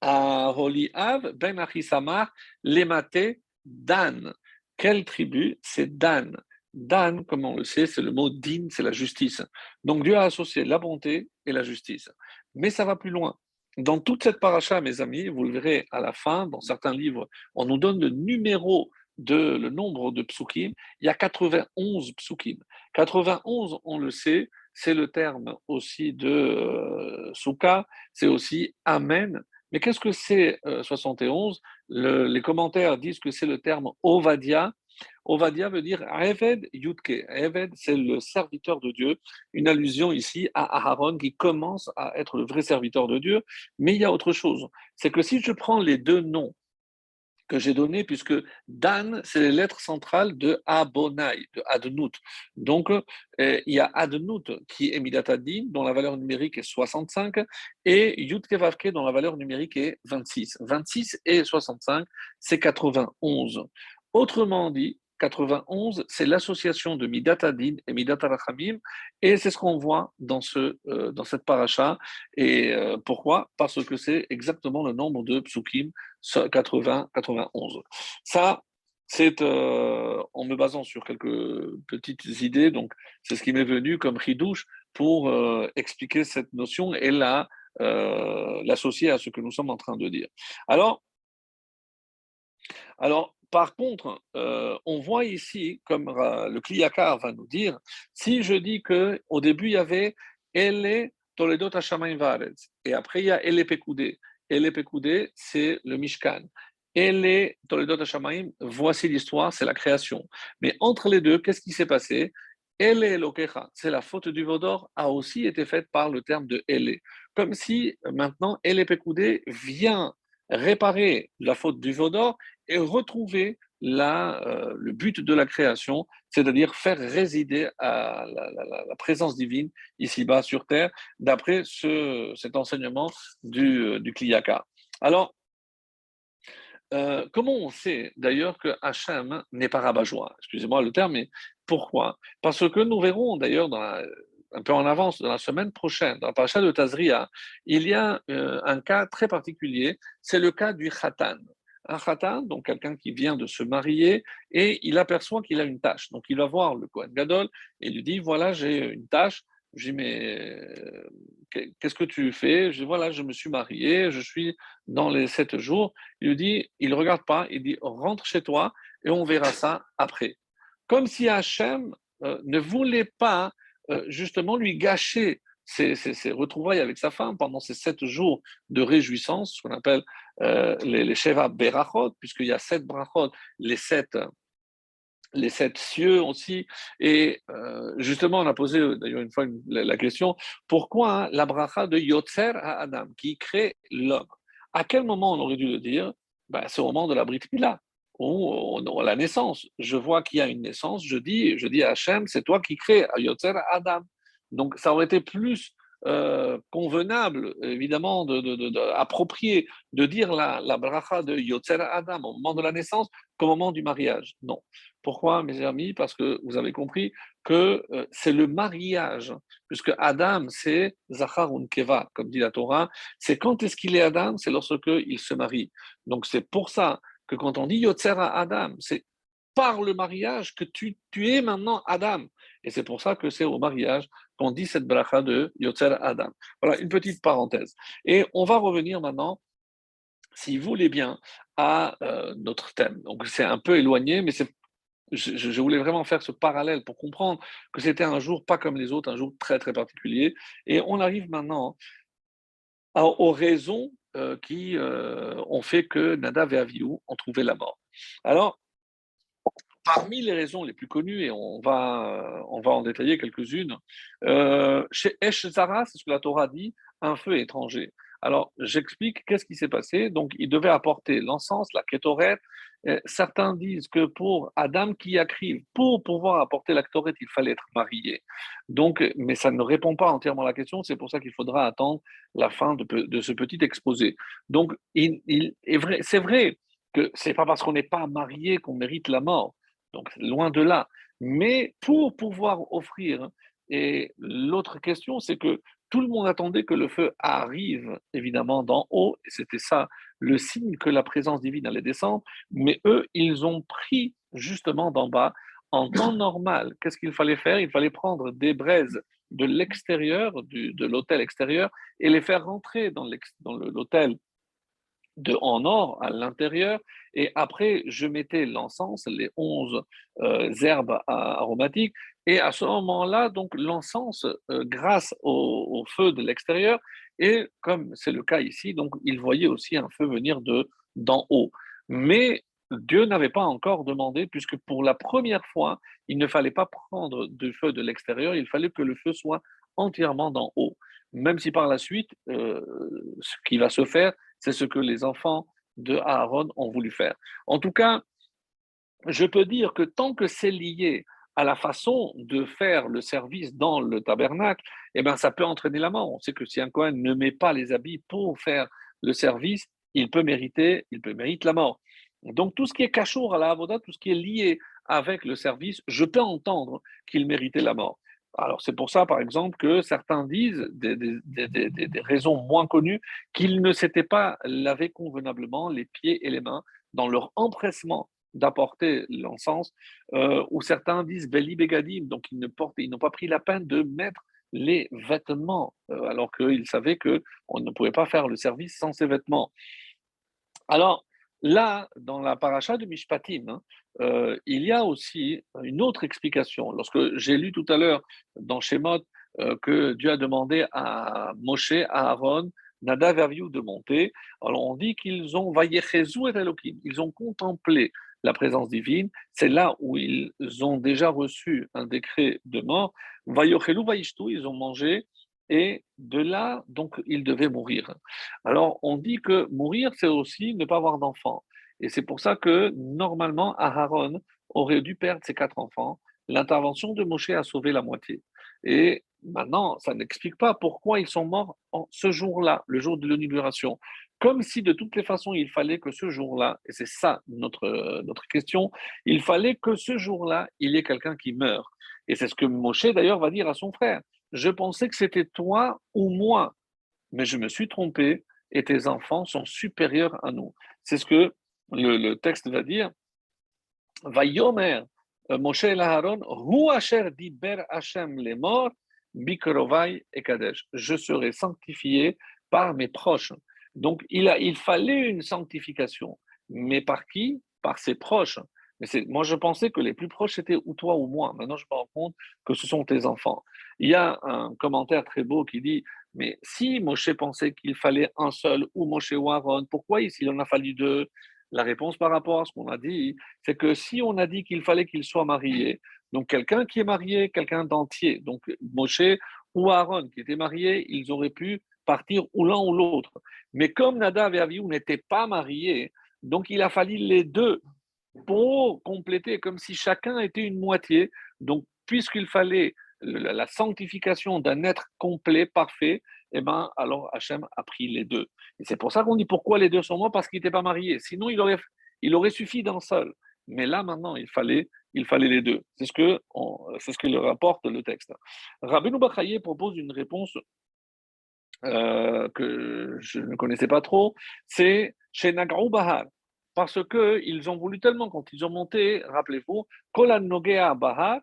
À Av Ben Achisamar, Lemate, Dan. Quelle tribu? C'est Dan. Dan, comme on le sait, c'est le mot din, c'est la justice. Donc Dieu a associé la bonté et la justice. Mais ça va plus loin. Dans toute cette paracha, mes amis, vous le verrez à la fin, dans certains livres, on nous donne le numéro de le nombre de psukim. Il y a 91 psukim. 91, on le sait, c'est le terme aussi de euh, c'est aussi Amen. Mais qu'est-ce que c'est 71 euh, Les commentaires disent que c'est le terme Ovadia, Ovadia veut dire Eved Yudke. Eved, c'est le serviteur de Dieu. Une allusion ici à Aaron qui commence à être le vrai serviteur de Dieu. Mais il y a autre chose. C'est que si je prends les deux noms que j'ai donnés, puisque Dan, c'est les lettres centrales de Abonai, de Adnout. Donc, euh, il y a Adnout qui est Midatadin, dont la valeur numérique est 65, et Yudke dont la valeur numérique est 26. 26 et 65, c'est 91. Autrement dit, 91, c'est l'association de Midatadin et Midatarachamim, et c'est ce qu'on voit dans, ce, euh, dans cette paracha. Et euh, pourquoi? Parce que c'est exactement le nombre de psukim, 80, 91. Ça, c'est euh, en me basant sur quelques petites idées, donc c'est ce qui m'est venu comme ridouche pour expliquer cette notion et la, l'associer à ce que nous sommes en train de dire. Alors, alors par contre, euh, on voit ici, comme le Kliyakar va nous dire, si je dis que au début il y avait Ele Toledo Tashamayim Varetz, et après il y a Ele Pekoudé. Ele Pekoudé, c'est le Mishkan. Ele Toledo Tashamayim, voici l'histoire, c'est la création. Mais entre les deux, qu'est-ce qui s'est passé? Ele Elokecha, c'est la faute du Vaudor, a aussi été faite par le terme de Ele. Comme si maintenant Ele Pekoudé vient réparer la faute du Vaudor et retrouver la, euh, le but de la création, c'est-à-dire faire résider la, présence divine ici-bas sur Terre, d'après ce, cet enseignement du, euh, du Kliyaka. Alors, euh, comment on sait d'ailleurs que Hachem n'est pas rabat-joie? Excusez-moi le terme, mais pourquoi? Parce que nous verrons d'ailleurs un peu en avance, dans la semaine prochaine, dans la paracha de Tazria, il y a un cas très particulier, c'est le cas du Khatan un khatan, donc quelqu'un qui vient de se marier, et il aperçoit qu'il a une tâche. Donc il va voir le Kohen Gadol et lui dit Voilà, j'ai une tâche. Je dis Mais euh, qu'est-ce que tu fais? Je dis Voilà, je me suis marié, je suis dans les sept jours. Il lui dit Il ne regarde pas, il dit Rentre chez toi et on verra ça après. Comme si Hachem euh, ne voulait pas euh, justement lui gâcher ses, retrouvailles avec sa femme pendant ces sept jours de réjouissance, ce qu'on appelle euh, les, les Sheva Berachot, puisqu'il y a sept brachot, les sept, les sept cieux aussi. Et euh, justement, on a posé d'ailleurs une fois la, question pourquoi hein, la bracha de Yotzer à Adam, qui crée l'homme? À quel moment on aurait dû le dire? Ben, C'est au moment de la Brit Mila. Ou la naissance. Je vois qu'il y a une naissance, je dis, je dis à Hachem, c'est toi qui crée, à Yotzer Adam. Donc ça aurait été plus euh, convenable, évidemment, de, de, approprié de dire la, la bracha de Yotzer Adam au moment de la naissance qu'au moment du mariage. Non. Pourquoi, mes amis? Parce que vous avez compris que euh, c'est le mariage, puisque Adam, c'est Zachar Keva, comme dit la Torah. C'est quand est-ce qu'il est Adam? C'est lorsque il se marie. Donc c'est pour ça que quand on dit Yotzer Adam, c'est par le mariage que tu, es maintenant Adam. Et c'est pour ça que c'est au mariage qu'on dit cette bracha de Yotzer Adam. Voilà, une petite parenthèse. Et on va revenir maintenant, si vous voulez bien, à euh, notre thème. Donc c'est un peu éloigné, mais c'est je, voulais vraiment faire ce parallèle pour comprendre que c'était un jour pas comme les autres, un jour très très particulier. Et on arrive maintenant aux raisons euh, qui euh, ont fait que Nadav et Avihu ont trouvé la mort. Alors, parmi les raisons les plus connues, et on va, on va en détailler quelques-unes, euh, chez Esh Zara, c'est ce que la Torah dit, un feu étranger. Alors, j'explique qu'est-ce qui s'est passé. Donc, il devait apporter l'encens, la kétorette. Certains disent que pour Adam qui écrive, pour pouvoir apporter la kétorette, il fallait être marié. Donc, mais ça ne répond pas entièrement à la question. C'est pour ça qu'il faudra attendre la fin de, ce petit exposé. Donc, il est vrai, c'est vrai que c'est pas parce qu'on n'est pas marié qu'on mérite la mort. Donc, loin de là. Mais pour pouvoir offrir, et l'autre question, c'est que tout le monde attendait que le feu arrive évidemment d'en haut, et c'était ça le signe que la présence divine allait descendre, mais eux, ils ont pris justement d'en bas. En temps *coughs* normal, qu'est-ce qu'il fallait faire? Il fallait prendre des braises de l'extérieur, de l'hôtel extérieur, et les faire rentrer dans l'hôtel de, en or à l'intérieur. Et après, je mettais l'encens, les onze euh, herbes aromatiques. Et à ce moment-là, donc l'encens, euh, grâce au, feu de l'extérieur, et comme c'est le cas ici, donc il voyait aussi un feu venir de d'en haut. Mais Dieu n'avait pas encore demandé, puisque pour la première fois, il ne fallait pas prendre du feu de l'extérieur, il fallait que le feu soit entièrement d'en haut. Même si par la suite, euh, ce qui va se faire, c'est ce que les enfants de Aaron ont voulu faire. En tout cas, je peux dire que tant que c'est lié à la façon de faire le service dans le tabernacle, eh bien, ça peut entraîner la mort. On sait que si un Cohen ne met pas les habits pour faire le service, il peut mériter, il peut mériter la mort. Donc, tout ce qui est cachour à la avoda, tout ce qui est lié avec le service, je peux entendre qu'il méritait la mort. Alors, c'est pour ça, par exemple, que certains disent, des, des, raisons moins connues, qu'ils ne s'étaient pas lavés convenablement les pieds et les mains dans leur empressement d'apporter l'encens, euh, ou certains disent Beli Begadim, donc ils n'ont pas pris la peine de mettre les vêtements, euh, alors qu'ils savaient qu'on ne pouvait pas faire le service sans ces vêtements. Alors, Là, dans la paracha de Mishpatim, hein, euh, il y a aussi une autre explication. Lorsque j'ai lu tout à l'heure dans Shemot euh, que Dieu a demandé à Moshe, à Aaron, Nadav de monter, alors on dit qu'ils ont et Elohim, ils ont contemplé la présence divine. C'est là où ils ont déjà reçu un décret de mort. Vayochelu Vaishtu, ils ont mangé et de là, donc, il devait mourir. Alors, on dit que mourir, c'est aussi ne pas avoir d'enfants. Et c'est pour ça que, normalement, Aharon aurait dû perdre ses quatre enfants. L'intervention de Moshe a sauvé la moitié. Et maintenant, ça n'explique pas pourquoi ils sont morts ce jour-là, le jour de l'inauguration. Comme si de toutes les façons, il fallait que ce jour-là, et c'est ça notre, notre question, il fallait que ce jour-là, il y ait quelqu'un qui meure. Et c'est ce que Moshe, d'ailleurs, va dire à son frère je pensais que c'était toi ou moi, mais je me suis trompé et tes enfants sont supérieurs à nous. C'est ce que le, texte va dire. Vayomer, euh, Moshe et Aaron, Hu asher diber Hashem les morts, Bikrovai et Kadesh. Je serai sanctifié par mes proches. Donc il, a, il fallait une sanctification. Mais par qui? Par ses proches. Mais moi, je pensais que les plus proches, c'était ou toi ou moi. Maintenant, je me rends compte que ce sont tes enfants. Il y a un commentaire très beau qui dit Mais si Moshe pensait qu'il fallait un seul, ou Moshe ou Aaron, pourquoi il en a fallu deux? La réponse par rapport à ce qu'on a dit, c'est que si on a dit qu'il fallait qu'il soit marié, donc quelqu'un qui est marié, quelqu'un d'entier, donc Moshe ou Aaron qui étaient mariés, ils auraient pu partir ou l'un ou l'autre. Mais comme Nadav et Avihu n'étaient pas mariés, donc il a fallu les deux pour compléter, comme si chacun était une moitié. Donc, puisqu'il fallait la sanctification d'un être complet, parfait, eh ben, alors Hachem a pris les deux. Et c'est pour ça qu'on dit pourquoi les deux sont morts, parce qu'ils n'étaient pas mariés. Sinon, il aurait, il aurait suffi d'un seul. Mais là, maintenant, il fallait, il fallait les deux. C'est ce que, c'est ce que le rapporte le texte. Rabbeinu Bachaye propose une réponse euh, que je ne connaissais pas trop. C'est chez Nagarou Bahar parce qu'ils ont voulu tellement, quand ils ont monté, rappelez-vous, Kolan Nogea Bahar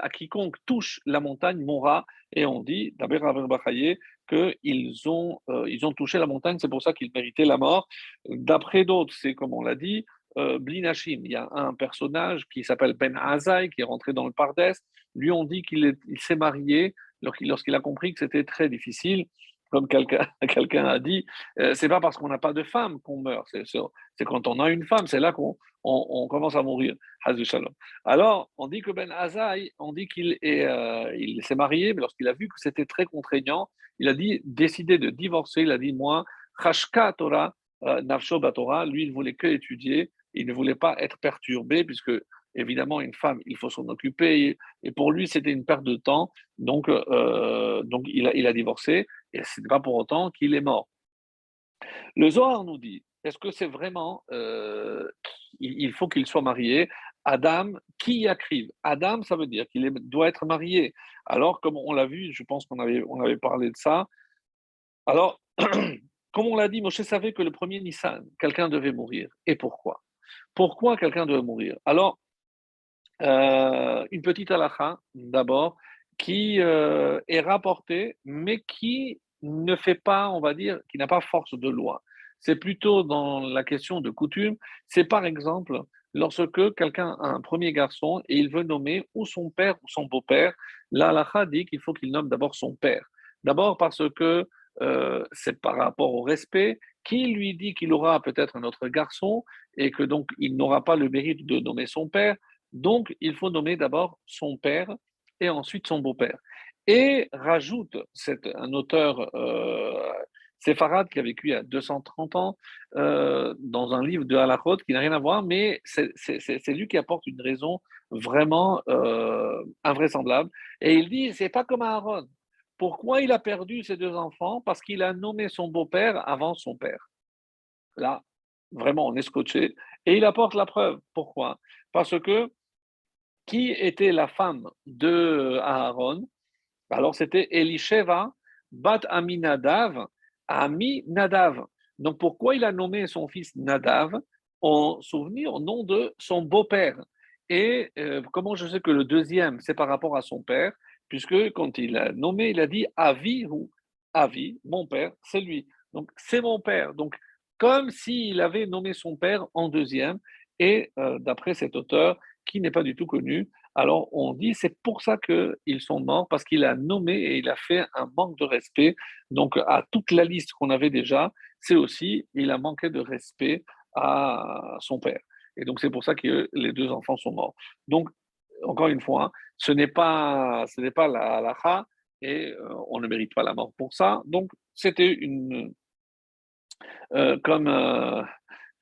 à quiconque touche la montagne mourra, et on dit, d'abord qu'ils ont, euh, ils ont touché la montagne, c'est pour ça qu'ils méritaient la mort. D'après d'autres, c'est comme on l'a dit, euh, Blinachim, il y a un personnage qui s'appelle Ben Azaï, qui est rentré dans le Pardès. Lui, on dit qu'il s'est marié lorsqu'il a compris que c'était très difficile comme *laughs* quelqu'un a dit, euh, c'est pas parce qu'on n'a pas de femme qu'on meurt, c'est quand on a une femme, c'est là qu'on on, commence à mourir. Alors, on dit que Ben Azaï, on dit qu'il euh, s'est marié, mais lorsqu'il a vu que c'était très contraignant, il a dit, décidé de divorcer, il a dit, moi, Torah, Nafsho Torah, lui, il ne voulait que étudier, il ne voulait pas être perturbé, puisque évidemment, une femme, il faut s'en occuper. Et pour lui, c'était une perte de temps. Donc, euh, donc il, a, il a divorcé. Et ce n'est pas pour autant qu'il est mort. Le Zohar nous dit est-ce que c'est vraiment. Euh, il faut qu'il soit marié? Adam, qui Yakriv Adam, ça veut dire qu'il doit être marié. Alors, comme on l'a vu, je pense qu'on avait, on avait parlé de ça. Alors, *clears throat* comme on l'a dit, Moshe savait que le premier Nissan, quelqu'un devait mourir. Et pourquoi? Pourquoi quelqu'un devait mourir? Alors, euh, une petite halakha, d'abord, qui euh, est rapportée, mais qui ne fait pas, on va dire, qui n'a pas force de loi. C'est plutôt dans la question de coutume. C'est par exemple lorsque quelqu'un a un premier garçon et il veut nommer ou son père ou son beau-père. La dit qu'il faut qu'il nomme d'abord son père. D'abord parce que euh, c'est par rapport au respect. Qui lui dit qu'il aura peut-être un autre garçon et que donc il n'aura pas le mérite de nommer son père Donc il faut nommer d'abord son père et ensuite son beau-père. Et rajoute un auteur euh, séfarade qui a vécu a 230 ans euh, dans un livre de Halachot qui n'a rien à voir, mais c'est lui qui apporte une raison vraiment euh, invraisemblable. Et il dit c'est pas comme Aaron. Pourquoi il a perdu ses deux enfants? Parce qu'il a nommé son beau-père avant son père. Là, vraiment, on est scotché. Et il apporte la preuve. Pourquoi? Parce que qui était la femme de Aaron? Alors c'était Elisheva, Bat Aminadav, Ami Nadav. Donc pourquoi il a nommé son fils Nadav en souvenir au nom de son beau-père? Et euh, comment je sais que le deuxième, c'est par rapport à son père? Puisque quand il a nommé, il a dit Avi ou Avi, mon père, c'est lui. Donc c'est mon père. Donc comme s'il avait nommé son père en deuxième. Et euh, d'après cet auteur, qui n'est pas du tout connu, alors on dit c'est pour ça qu'ils sont morts, parce qu'il a nommé et il a fait un manque de respect. Donc à toute la liste qu'on avait déjà, c'est aussi, il a manqué de respect à son père. Et donc c'est pour ça que les deux enfants sont morts. Donc, encore une fois, ce n'est pas, ce n'est pas la halakha et euh, on ne mérite pas la mort pour ça. Donc c'était une... Euh, comme euh,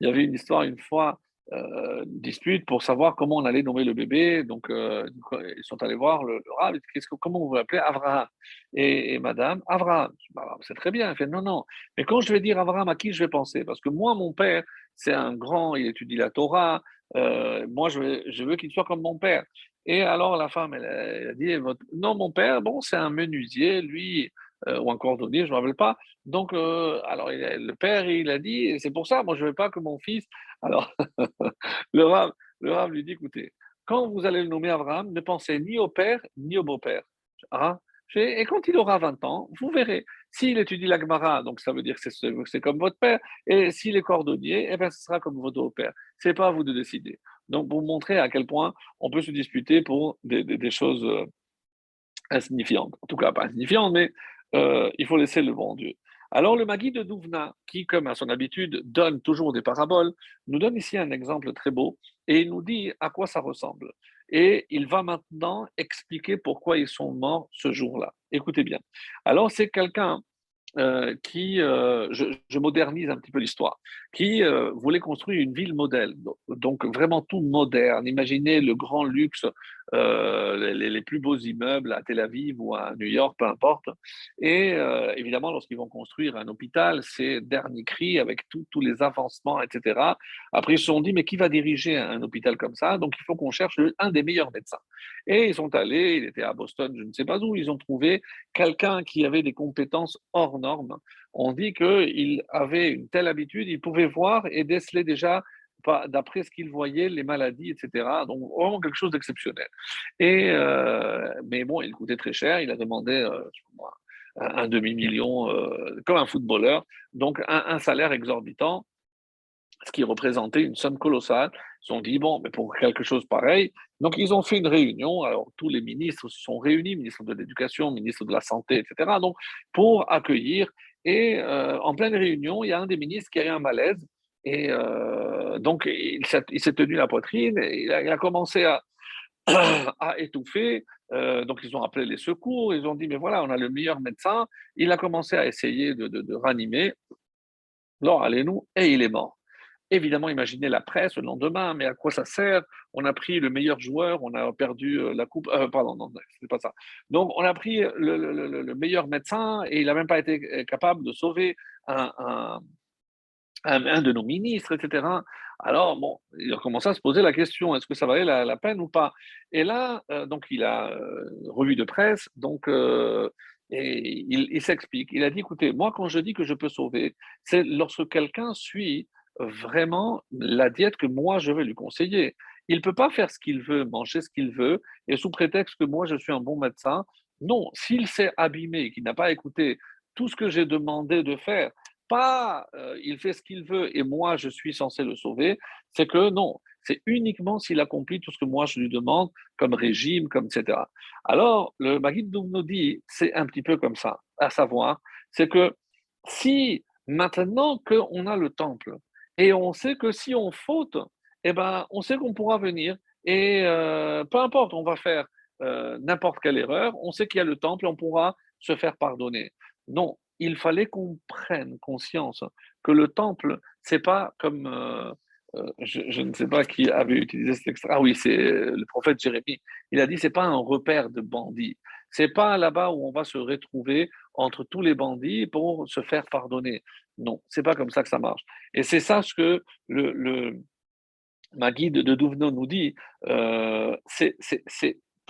il y avait une histoire une fois, euh, dispute pour savoir comment on allait nommer le bébé. Donc, ils sont allés voir le, le que, comment on veut Abraham et, madame, Abraham. Bah, c'est très bien. Elle fait non, non. Mais quand je vais dire Abraham, à qui je vais penser? Parce que moi, mon père, c'est un grand, il étudie la Torah. Euh, moi, je, veux qu'il soit comme mon père. Et alors, la femme, elle, a dit Non, mon père, bon, c'est un menuisier. Lui, euh, ou un cordonnier, je ne me rappelle pas. Donc, euh, alors le père, il a dit, c'est pour ça, moi je ne veux pas que mon fils. Alors, *laughs* le rave, le lui dit, écoutez, quand vous allez le nommer Abraham, ne pensez ni au père ni au beau-père. Ah, et quand il aura 20 ans, vous verrez. S'il étudie la Gemara, donc ça veut dire que c'est comme votre père. Et s'il est cordonnier, eh bien, ce sera comme votre beau-père. Ce n'est pas à vous de décider. Donc, pour montrer à quel point on peut se disputer pour des, des choses euh, insignifiantes. En tout cas, pas insignifiantes, mais euh, il faut laisser le bon Dieu. Alors le Magui de Douvna, qui, comme à son habitude, donne toujours des paraboles, nous donne ici un exemple très beau et il nous dit à quoi ça ressemble. Et il va maintenant expliquer pourquoi ils sont morts ce jour-là. Écoutez bien. Alors c'est quelqu'un euh, qui, euh, je, modernise un petit peu l'histoire, qui euh, voulait construire une ville modèle, donc vraiment tout moderne. Imaginez le grand luxe, les, plus beaux immeubles à Tel Aviv ou à New York, peu importe. Et évidemment, lorsqu'ils vont construire un hôpital, c'est dernier cri avec tous les avancements, etc. Après, ils se sont dit, mais qui va diriger un hôpital comme ça? Donc, il faut qu'on cherche un des meilleurs médecins. Et ils sont allés, il était à Boston, je ne sais pas où, ils ont trouvé quelqu'un qui avait des compétences hors normes. On dit qu'il avait une telle habitude, il pouvait voir et déceler déjà d'après ce qu'il voyait, les maladies, etc. Donc, vraiment quelque chose d'exceptionnel. Et, euh, mais bon, il coûtait très cher. Il a demandé euh, un, demi-million, euh, comme un footballeur, donc un, salaire exorbitant ce qui représentait une somme colossale. Ils ont dit, bon, mais pour quelque chose pareil, donc ils ont fait une réunion, alors tous les ministres se sont réunis, ministre de l'Éducation, ministre de la Santé, etc., donc pour accueillir. Et en pleine réunion, il y a un des ministres qui a eu un malaise, et euh, donc il s'est tenu la poitrine, et il, a, commencé à, *clears throat* à étouffer, euh, donc ils ont appelé les secours, ils ont dit, mais voilà, on a le meilleur médecin, il a commencé à essayer de, de, ranimer, alors allez-nous, et il est mort. Évidemment, imaginez la presse le lendemain, mais à quoi ça sert? On a pris le meilleur joueur, on a perdu euh, la coupe. Euh, pardon, non, c'est pas ça. Donc, on a pris le, meilleur médecin et il n'a même pas été capable de sauver un, de nos ministres, etc. Alors, bon, il a commencé à se poser la question, est-ce que ça valait la, peine ou pas? Et là, euh, donc, il a euh, revu de presse, donc, euh, et il, s'explique. Il a dit, écoutez, moi, quand je dis que je peux sauver, c'est lorsque quelqu'un suit vraiment la diète que moi, je vais lui conseiller. Il ne peut pas faire ce qu'il veut, manger ce qu'il veut, et sous prétexte que moi, je suis un bon médecin. Non, s'il s'est abîmé, qu'il n'a pas écouté tout ce que j'ai demandé de faire, pas euh, il fait ce qu'il veut et moi je suis censé le sauver, c'est que non, c'est uniquement s'il accomplit tout ce que moi je lui demande comme régime, comme etc. Alors le Maguid nous dit c'est un petit peu comme ça, à savoir, c'est que si maintenant qu'on a le temple et on sait que si on faute, eh ben on sait qu'on pourra venir et euh, peu importe, on va faire euh, n'importe quelle erreur, on sait qu'il y a le temple, on pourra se faire pardonner. Non, il fallait qu'on prenne conscience que le temple, c'est pas comme, euh, euh, je, ne sais pas qui avait utilisé cet extrait. Ah oui, c'est le prophète Jérémie. Il a dit c'est pas un repère de bandits. C'est pas là-bas où on va se retrouver entre tous les bandits pour se faire pardonner. Non, c'est pas comme ça que ça marche. Et c'est ça ce que le, ma guide de Douvno nous dit. Euh, c'est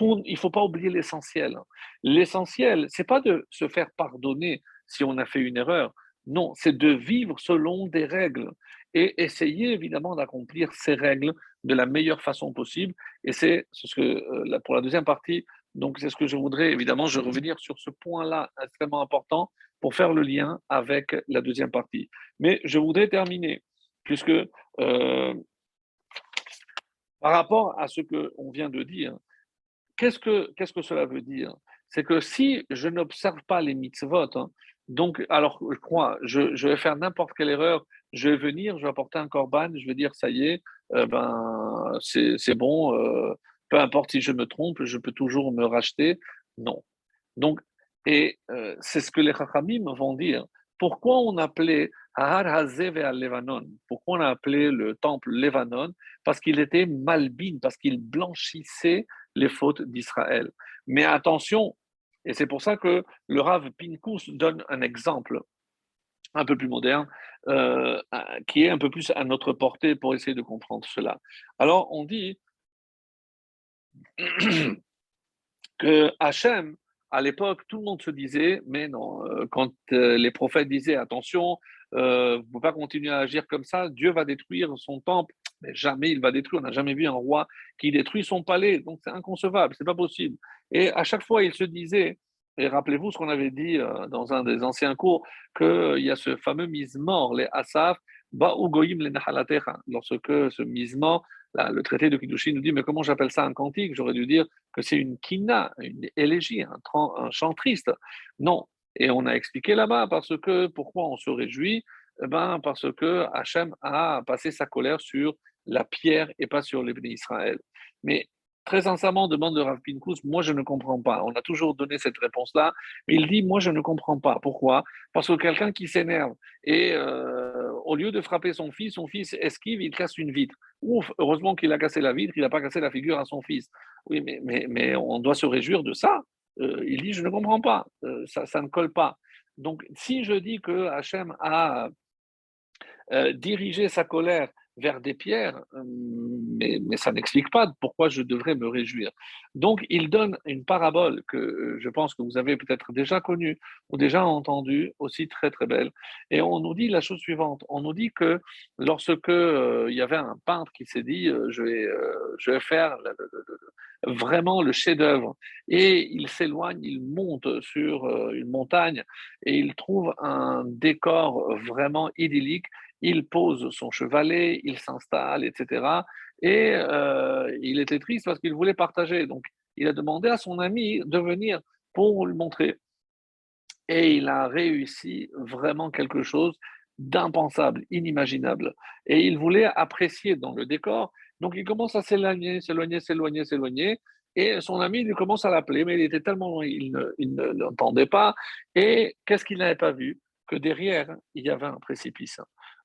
il ne faut pas oublier l'essentiel. L'essentiel, c'est pas de se faire pardonner si on a fait une erreur. Non, c'est de vivre selon des règles et essayer évidemment d'accomplir ces règles de la meilleure façon possible. Et c'est ce que euh, pour la deuxième partie, donc c'est ce que je voudrais évidemment, je revenir sur ce point-là extrêmement important pour faire le lien avec la deuxième partie. Mais je voudrais terminer puisque euh, par rapport à ce qu'on vient de dire, qu'est-ce que, cela veut dire? C'est que si je n'observe pas les mitzvot, hein, donc, alors, je crois, je, vais faire n'importe quelle erreur, je vais venir, je vais apporter un corban, je vais dire, ça y est, euh, ben, c'est bon, euh, peu importe si je me trompe, je peux toujours me racheter. Non. Donc, et euh, c'est ce que les Chachamim vont dire. Pourquoi on appelait Har Hazev al Levanon Pourquoi on a appelé le temple Levanon? Parce qu'il était malbin, parce qu'il blanchissait les fautes d'Israël. Mais attention, et c'est pour ça que le Rav Pinkus donne un exemple un peu plus moderne, euh, qui est un peu plus à notre portée pour essayer de comprendre cela. Alors, on dit *clears throat* que Hachem, à l'époque, tout le monde se disait, mais non, euh, quand euh, les prophètes disaient, attention, vous ne pouvez pas continuer à agir comme ça, Dieu va détruire son temple, mais jamais il va détruire. On n'a jamais vu un roi qui détruit son palais, donc c'est inconcevable, c'est pas possible. Et à chaque fois, il se disait, et rappelez-vous ce qu'on avait dit euh, dans un des anciens cours, qu'il y a ce fameux misement, les asaf, goyim le Lorsque ce misement, le traité de Kiddushin nous dit, mais comment j'appelle ça un cantique? J'aurais dû dire que c'est une kina, une élégie, un, un chant triste. Non. Et on a expliqué là-bas parce que pourquoi on se réjouit? Eh ben, Parce que Hachem a passé sa colère sur la pierre et pas sur les Israël. Mais très sincèrement, demande de Rav Pinkus, moi je ne comprends pas. On a toujours donné cette réponse-là, mais il dit, moi je ne comprends pas. Pourquoi? Parce que quelqu'un qui s'énerve et euh, au lieu de frapper son fils, son fils esquive, il casse une vitre. Ouf, heureusement qu'il a cassé la vitre, il n'a pas cassé la figure à son fils. Oui, mais, mais, on doit se réjouir de ça. Euh, il dit, je ne comprends pas, euh, ça, ça ne colle pas. Donc, si je dis que Hachem a dirigé sa colère vers des pierres, euh, mais, ça n'explique pas pourquoi je devrais me réjouir. Donc, il donne une parabole que euh, je pense que vous avez peut-être déjà connue ou déjà entendue, aussi très très belle. Et on nous dit la chose suivante, on nous dit que lorsque euh, il y avait un peintre qui s'est dit, je vais faire vraiment le chef-d'œuvre, et il s'éloigne, il monte sur une montagne et il trouve un décor vraiment idyllique il pose son chevalet, il s'installe, etc. Et euh, il était triste parce qu'il voulait partager. Donc, il a demandé à son ami de venir pour le montrer. Et il a réussi vraiment quelque chose d'impensable, inimaginable. Et il voulait apprécier dans le décor. Donc, il commence à s'éloigner, s'éloigner, s'éloigner, s'éloigner. Et son ami lui commence à l'appeler, mais il était tellement loin, il ne l'entendait pas. Et qu'est-ce qu'il n'avait pas vu? Que derrière, il y avait un précipice.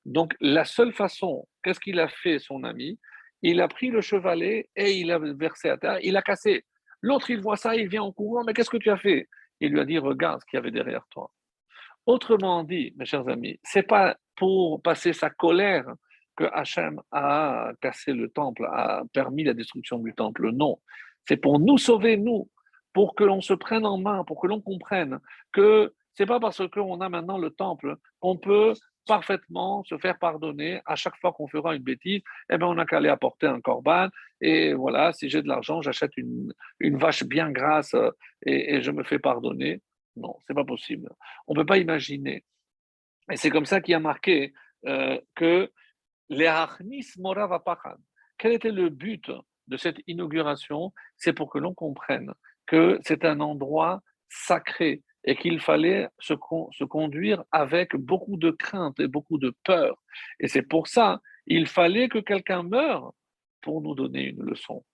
Donc, la seule façon, qu'est-ce qu'il a fait, son ami? Il a pris le chevalet et il a versé à terre, il a cassé. L'autre, il voit ça, il vient en courant, mais qu'est-ce que tu as fait? Il lui a dit, regarde ce qu'il y avait derrière toi. Autrement dit, mes chers amis, c'est pas pour passer sa colère que Hachem a cassé le temple, a permis la destruction du temple. Non, c'est pour nous sauver, nous, pour que l'on se prenne en main, pour que l'on comprenne que c'est pas parce qu'on a maintenant le temple qu'on peut parfaitement se faire pardonner à chaque fois qu'on fera une bêtise. Eh bien, on n'a qu'à aller apporter un corban et voilà, si j'ai de l'argent, j'achète une, vache bien grasse euh, et, je me fais pardonner. Non, c'est pas possible. On ne peut pas imaginer. Et c'est comme ça qu'il a marqué euh, que les Morava Quel était le but de cette inauguration? C'est pour que l'on comprenne que c'est un endroit sacré et qu'il fallait se, conduire avec beaucoup de crainte et beaucoup de peur. Et c'est pour ça il fallait que quelqu'un meure pour nous donner une leçon.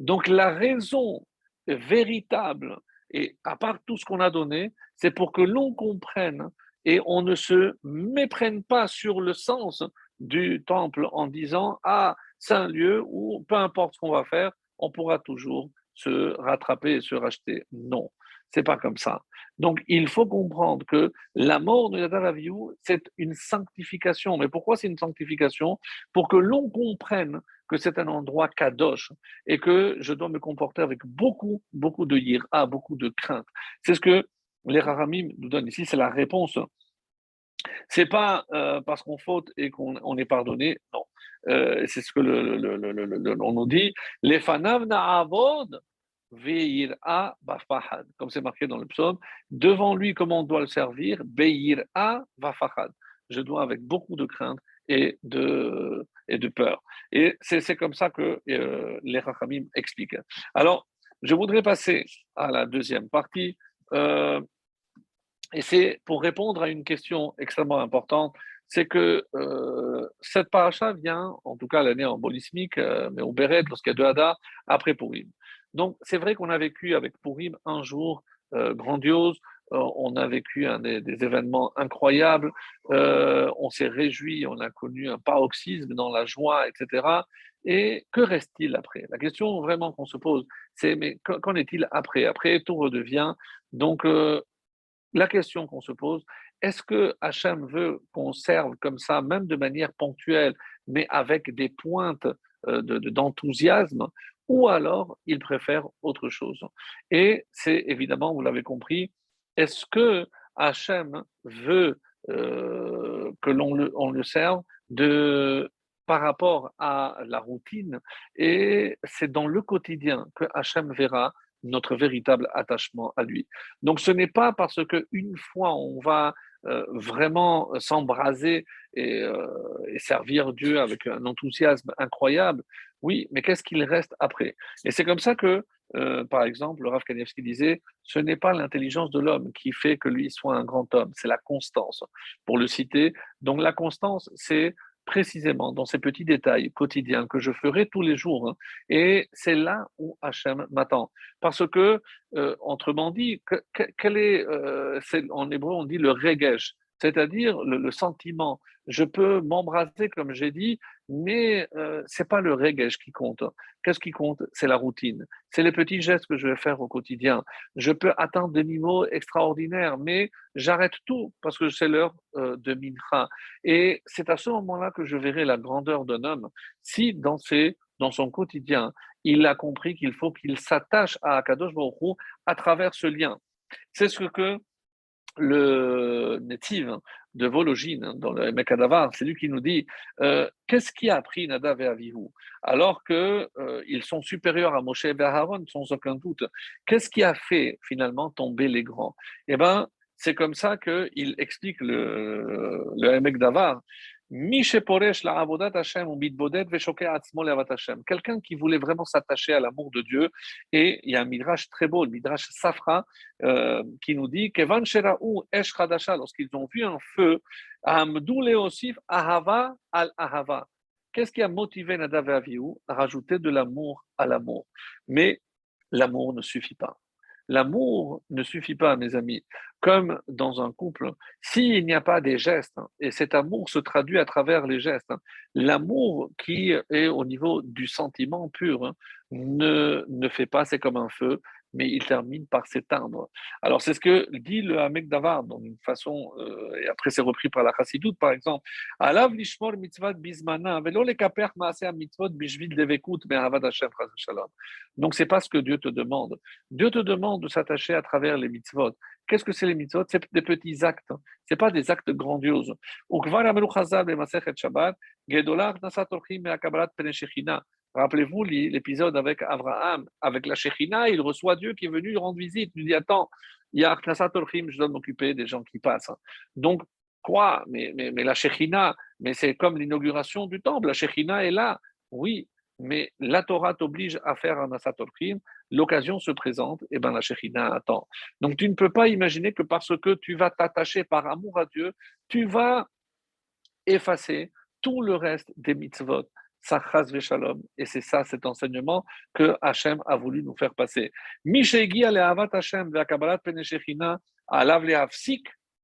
Donc la raison véritable, et à part tout ce qu'on a donné, c'est pour que l'on comprenne et on ne se méprenne pas sur le sens du temple en disant Ah, c'est un lieu où peu importe ce qu'on va faire, on pourra toujours se rattraper et se racheter. Non, c'est pas comme ça. Donc, il faut comprendre que la mort de Nadav c'est une sanctification. Mais pourquoi c'est une sanctification Pour que l'on comprenne que c'est un endroit kadosh et que je dois me comporter avec beaucoup, beaucoup de yira, beaucoup de crainte. C'est ce que les Rahamim nous donnent ici, c'est la réponse. C'est pas euh, parce qu'on faute et qu'on est pardonné, non. Euh, c'est ce que le, nous dit. Les fanav na'avod Ve'ira bafahad, comme c'est marqué dans le psaume, devant lui, comment on doit le servir, Be'ira vafahad. Je dois avec beaucoup de crainte et de, et de peur. Et c'est comme ça que euh, les Rachamim expliquent. Alors, je voudrais passer à la deuxième partie. Euh, et c'est pour répondre à une question extrêmement importante, c'est que euh, cette paracha vient, en tout cas l'année en bolismique, mais au Béret, lorsqu'il y a deux Hadar, après Purim. Donc, c'est vrai qu'on a vécu avec Pourim un jour euh, grandiose, euh, on a vécu des, événements incroyables, euh, on s'est réjoui, on a connu un paroxysme dans la joie, etc. Et que reste-t-il après? La question vraiment qu'on se pose, c'est mais qu'en est-il après? Après, tout redevient. Donc, la question qu'on se pose, est-ce que Hachem veut qu'on serve comme ça, même de manière ponctuelle, mais avec des pointes d'enthousiasme, ou alors il préfère autre chose. Et c'est évidemment, vous l'avez compris, est-ce que Hachem veut euh, que l'on le, serve de, par rapport à la routine Et c'est dans le quotidien que Hachem verra notre véritable attachement à lui. Donc ce n'est pas parce qu'une fois on va vraiment s'embraser et, euh, et, servir Dieu avec un enthousiasme incroyable. Oui, mais qu'est-ce qu'il reste après? Et c'est comme ça que, euh, par exemple, le Rav Kanievski disait, ce n'est pas l'intelligence de l'homme qui fait que lui soit un grand homme, c'est la constance, pour le citer. Donc la constance, c'est précisément dans ces petits détails quotidiens que je ferai tous les jours. Hein. Et c'est là où Hachem m'attend. Parce que, euh, autrement dit, quel euh, est, en hébreu on dit le regesh, c'est-à-dire le, sentiment. Je peux m'embraser, comme j'ai dit, mais euh, c'est pas le régège qui compte. Qu'est-ce qui compte? C'est la routine. C'est les petits gestes que je vais faire au quotidien. Je peux atteindre des niveaux extraordinaires, mais j'arrête tout parce que c'est l'heure euh, de Mincha. Et c'est à ce moment-là que je verrai la grandeur d'un homme. Si dans, ses, dans son quotidien, il a compris qu'il faut qu'il s'attache à Akadosh Baruch à travers ce lien. C'est ce que le Netiv de Vologine, dans le Mekadavar, c'est lui qui nous dit euh, qu'est-ce qui a appris Nadav et Avihu? Alors qu'ils euh, sont supérieurs à Moshe et Aaron sans aucun doute. Qu'est-ce qui a fait finalement tomber les grands? Eh bien, c'est comme ça qu'il explique le, le Davar Quelqu'un qui voulait vraiment s'attacher à l'amour de Dieu. Et il y a un midrash très beau, le midrash Safra, euh, qui nous dit lorsqu'ils ont vu un feu, Ahava al Ahava. Qu'est-ce qui a motivé Nadav et Avihu? À rajouter de l'amour à l'amour Mais l'amour ne suffit pas. L'amour ne suffit pas, mes amis. Comme dans un couple, s'il n'y a pas des gestes, hein, et cet amour se traduit à travers les gestes, hein, l'amour qui est au niveau du sentiment pur hein, ne, ne fait pas, c'est comme un feu, mais il termine par s'éteindre. Alors, c'est ce que dit le Hamek Davar, d'une façon, euh, et après c'est repris par la Chassidoute, par exemple. Alav lishmor mitzvot bismana, velo lekaper maaseh mitzvot bishvil devekut me'avad Hashem shalom. Donc, c'est pas ce que Dieu te demande. Dieu te demande de s'attacher à travers les mitzvot. Qu'est-ce que c'est les mitzvot? C'est des petits actes. C'est pas des actes grandioses. Rappelez-vous l'épisode avec Abraham, avec la Shekhinah, il reçoit Dieu qui est venu lui rendre visite. Il lui dit Attends, il y a je dois m'occuper des gens qui passent. Donc, quoi? Mais, la Shekhinah, mais c'est comme l'inauguration du temple. La Shekhinah est là. Oui, mais la Torah t'oblige à faire un l'occasion se présente, et bien la Shekhinah attend. Donc tu ne peux pas imaginer que parce que tu vas t'attacher par amour à Dieu, tu vas effacer tout le reste des mitzvot. Et c'est ça, cet enseignement que Hachem a voulu nous faire passer.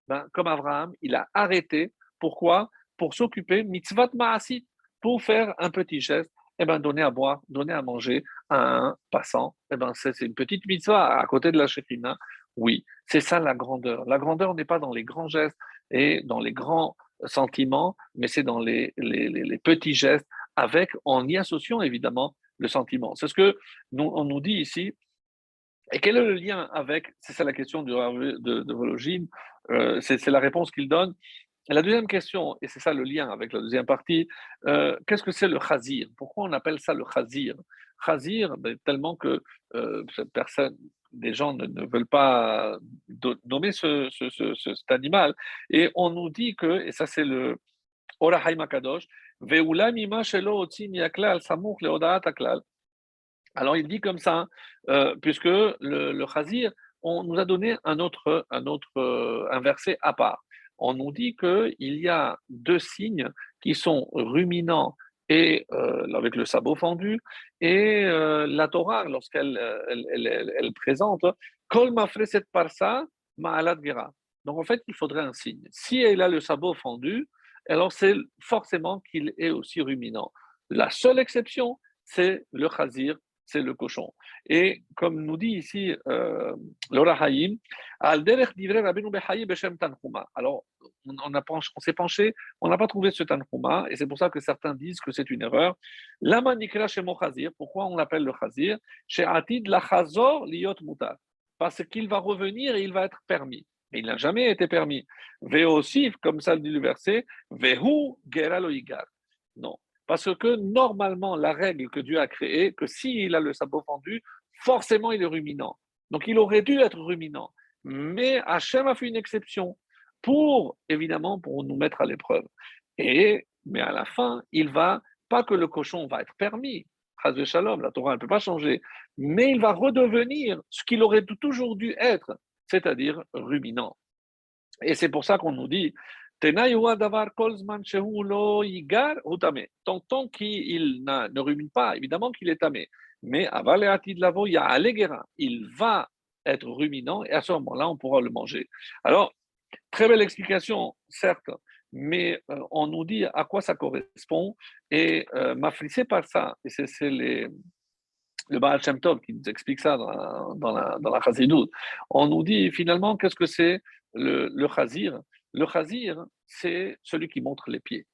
Ben, comme Abraham, il a arrêté. Pourquoi? Pour s'occuper mitzvot ma'asit, pour faire un petit geste eh ben, donner à boire, donner à manger à un passant, eh ben, c'est une petite mitzvah à côté de la Shekhina. Oui, c'est ça la grandeur. La grandeur n'est pas dans les grands gestes et dans les grands sentiments, mais c'est dans les, les, petits gestes, avec, en y associant évidemment le sentiment. C'est ce que nous, on nous dit ici. Et quel est le lien avec, c'est ça la question de, de, Vologine, euh, c'est la réponse qu'il donne, la deuxième question, et c'est ça le lien avec la deuxième partie, euh, qu'est-ce que c'est le chazir? Pourquoi on appelle ça le chazir? Chazir, ben, tellement que euh, personne, des gens ne, veulent pas nommer ce, cet animal. Et on nous dit que, et ça c'est le Orahaim Akadosh, alors il dit comme ça, euh, puisque le, le chazir, on nous a donné un autre, un autre un verset à part on nous dit qu'il y a deux signes qui sont ruminants et euh, avec le sabot fendu, et euh, la Torah, lorsqu'elle euh, elle, présente, Kol mafreset parsa ma'alat gera. Donc en fait, il faudrait un signe. Si elle a le sabot fendu, alors c'est forcément qu'il est aussi ruminant. La seule exception, c'est le chazir, c'est le cochon. Et comme nous dit ici euh, Laura Haïm, alors on, on, on s'est penché, on n'a pas trouvé ce tanhuma, et c'est pour ça que certains disent que c'est une erreur. Lama nikra chez chazir, pourquoi on l'appelle le chazir Chez Atid la chazor liot mutar, parce qu'il va revenir et il va être permis. Il n'a jamais été permis. aussi, comme ça le dit le verset, vehu geralo Non, parce que normalement, la règle que Dieu a créée, que s'il a le sabot fendu, forcément il est ruminant. Donc il aurait dû être ruminant. Mais Hachem a fait une exception pour, évidemment, pour nous mettre à l'épreuve. Et, mais à la fin, il va, pas que le cochon va être permis, de Shalom, la Torah ne peut pas changer, mais il va redevenir ce qu'il aurait toujours dû être, c'est-à-dire ruminant. Et c'est pour ça qu'on nous dit, Tant qu'il ne rumine pas, évidemment qu'il est tamé. Mais il va être ruminant et à ce moment-là, on pourra le manger. Alors, très belle explication, certes, mais euh, on nous dit à quoi ça correspond et euh, par ça, c'est le Baal Shem Tov qui nous explique ça dans la, dans la, On nous dit finalement qu'est-ce que c'est le, le chazir? Le chazir, c'est celui qui montre les pieds.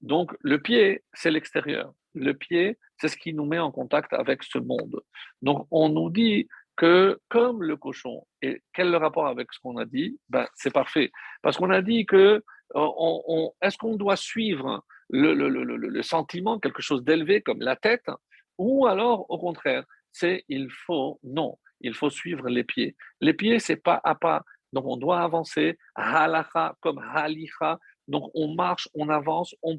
Donc, le pied, c'est l'extérieur. Le pied, c'est ce qui nous met en contact avec ce monde. Donc, on nous dit que comme le cochon, et quel est le rapport avec ce qu'on a dit? Ben, C'est parfait. Parce qu'on a dit que on, est-ce qu'on doit suivre le, le, sentiment, quelque chose d'élevé comme la tête, ou alors au contraire, c'est il faut, non, il faut suivre les pieds. Les pieds, c'est pas à pas. Donc on doit avancer, halacha comme halicha. Donc on marche, on avance, on,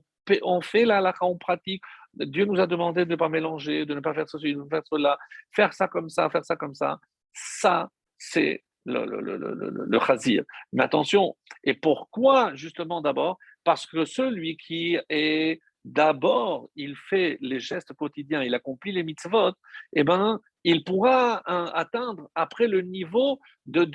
fait la on pratique. Dieu nous a demandé de ne pas mélanger, de ne pas faire ceci, de ne pas faire cela, faire ça comme ça, faire ça comme ça. Ça, c'est le, le, chazir. Mais attention, et pourquoi justement d'abord? Parce que celui qui est d'abord, il fait les gestes quotidiens, il accomplit les mitzvot, eh ben, il pourra hein, atteindre après le niveau de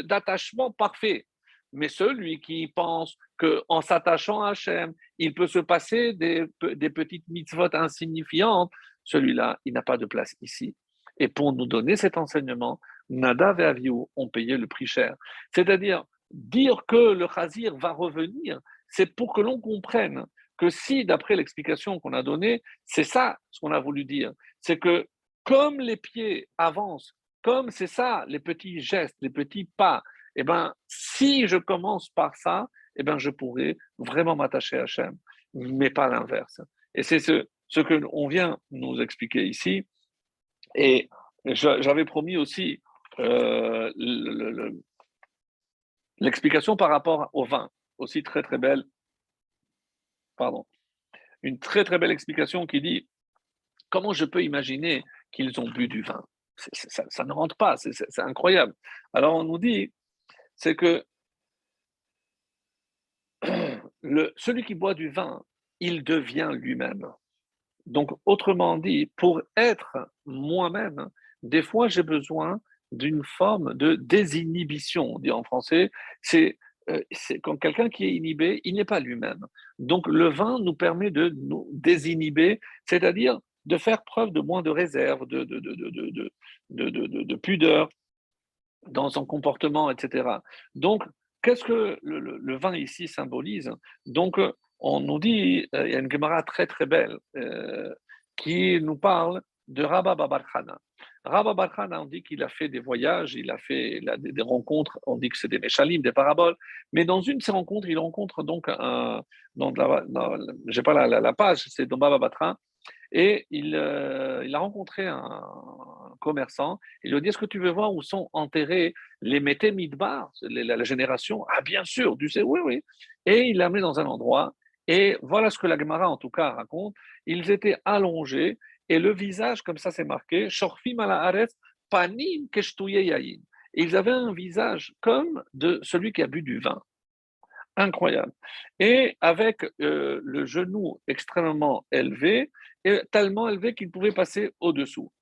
d'attachement parfait. Mais celui qui pense qu'en s'attachant à Hachem, il peut se passer des, petites mitzvot insignifiantes, celui-là, il n'a pas de place ici. Et pour nous donner cet enseignement, Nada et Aviou ont payé le prix cher. C'est-à-dire, dire que le Khazir va revenir, c'est pour que l'on comprenne que si, d'après l'explication qu'on a donnée, c'est ça ce qu'on a voulu dire, c'est que comme les pieds avancent, comme c'est ça, les petits gestes, les petits pas, eh ben, si je commence par ça, eh ben, je pourrais vraiment m'attacher à Hachem, mais pas l'inverse. Et c'est ce, ce qu'on vient nous expliquer ici. Et j'avais promis aussi euh, l'explication par rapport au vin, aussi très très belle. Pardon. Une très très belle explication qui dit comment je peux imaginer qu'ils ont bu du vin? Ça, ne rentre pas, c'est incroyable. Alors on nous dit, c'est que *clears throat* celui qui boit du vin, il devient lui-même. Donc, autrement dit, pour être moi-même, des fois, j'ai besoin d'une forme de désinhibition, on dit en français. C'est euh, quand quelqu'un qui est inhibé, il n'est pas lui-même. Donc, le vin nous permet de nous désinhiber, c'est-à-dire de faire preuve de moins de réserve, de, de, de, de pudeur dans son comportement, etc. Donc, qu'est-ce que le, vin ici symbolise? Donc, on nous dit, euh, il y a une Gemara très très belle euh, qui nous parle de Rabba Babarkhana. Rabba Babarkhana, on dit qu'il a fait des voyages, il a fait des, rencontres, on dit que c'est des méchalim, des paraboles, mais dans une de ces rencontres, il rencontre donc un, dans la, j'ai pas la, la, page, c'est dans Baba Batra, et il, euh, il, a rencontré un, commerçant. Il lui a dit Est-ce que tu veux voir où sont enterrés les Mété Midbar, la, la, génération? Ah, bien sûr, tu sais, oui, oui. Et il l'a amené dans un endroit. Et voilà ce que la Gemara, en tout cas, raconte. Ils étaient allongés et le visage, comme ça c'est marqué Shorfim panim. Ils avaient un visage comme de celui qui a bu du vin incroyable. Et avec euh, le genou extrêmement élevé, tellement élevé qu'il pouvait passer au-dessous.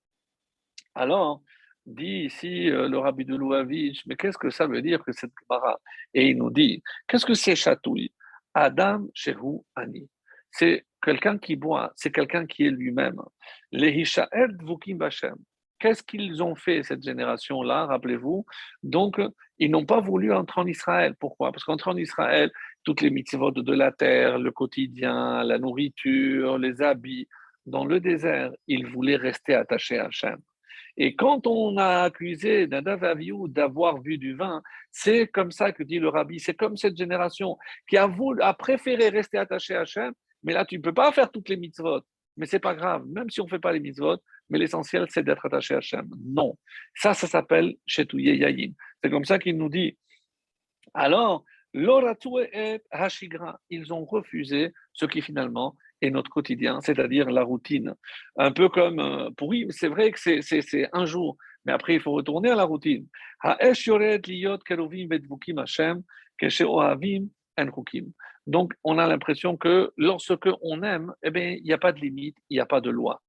Alors, dit ici euh, le rabbi de Louavitch, mais qu'est-ce que ça veut dire que cette Gemara? Et il nous dit, qu'est-ce que c'est chatouille? Adam Shehu Ani. C'est quelqu'un qui boit, c'est quelqu'un qui est lui-même. Les Vukim Bashem. Qu'est-ce qu'ils ont fait, cette génération-là, rappelez-vous? Donc, ils n'ont pas voulu entrer en Israël. Pourquoi? Parce qu'entrer en Israël, toutes les mitzvot de la terre, le quotidien, la nourriture, les habits, dans le désert, ils voulaient rester attachés à Hachem. Et quand on a accusé Nadav Aviou d'avoir vu du vin, c'est comme ça que dit le rabbi, c'est comme cette génération qui a, voulu, a préféré rester attaché à Hachem, mais là tu ne peux pas faire toutes les mitzvot. Mais c'est pas grave, même si on ne fait pas les mitzvot, mais l'essentiel, c'est d'être attaché à Hachem. Non. Ça, ça s'appelle Shetouye Yayin. C'est comme ça qu'il nous dit. Alors, et Hashigra, ils ont refusé ce qui finalement est notre quotidien, c'est-à-dire la routine. Un peu comme, euh, pour oui, c'est vrai que c'est un jour, mais après il faut retourner à la routine. Donc, on a l'impression que lorsque on aime, eh bien, il n'y a pas de limite, il n'y a pas de loi.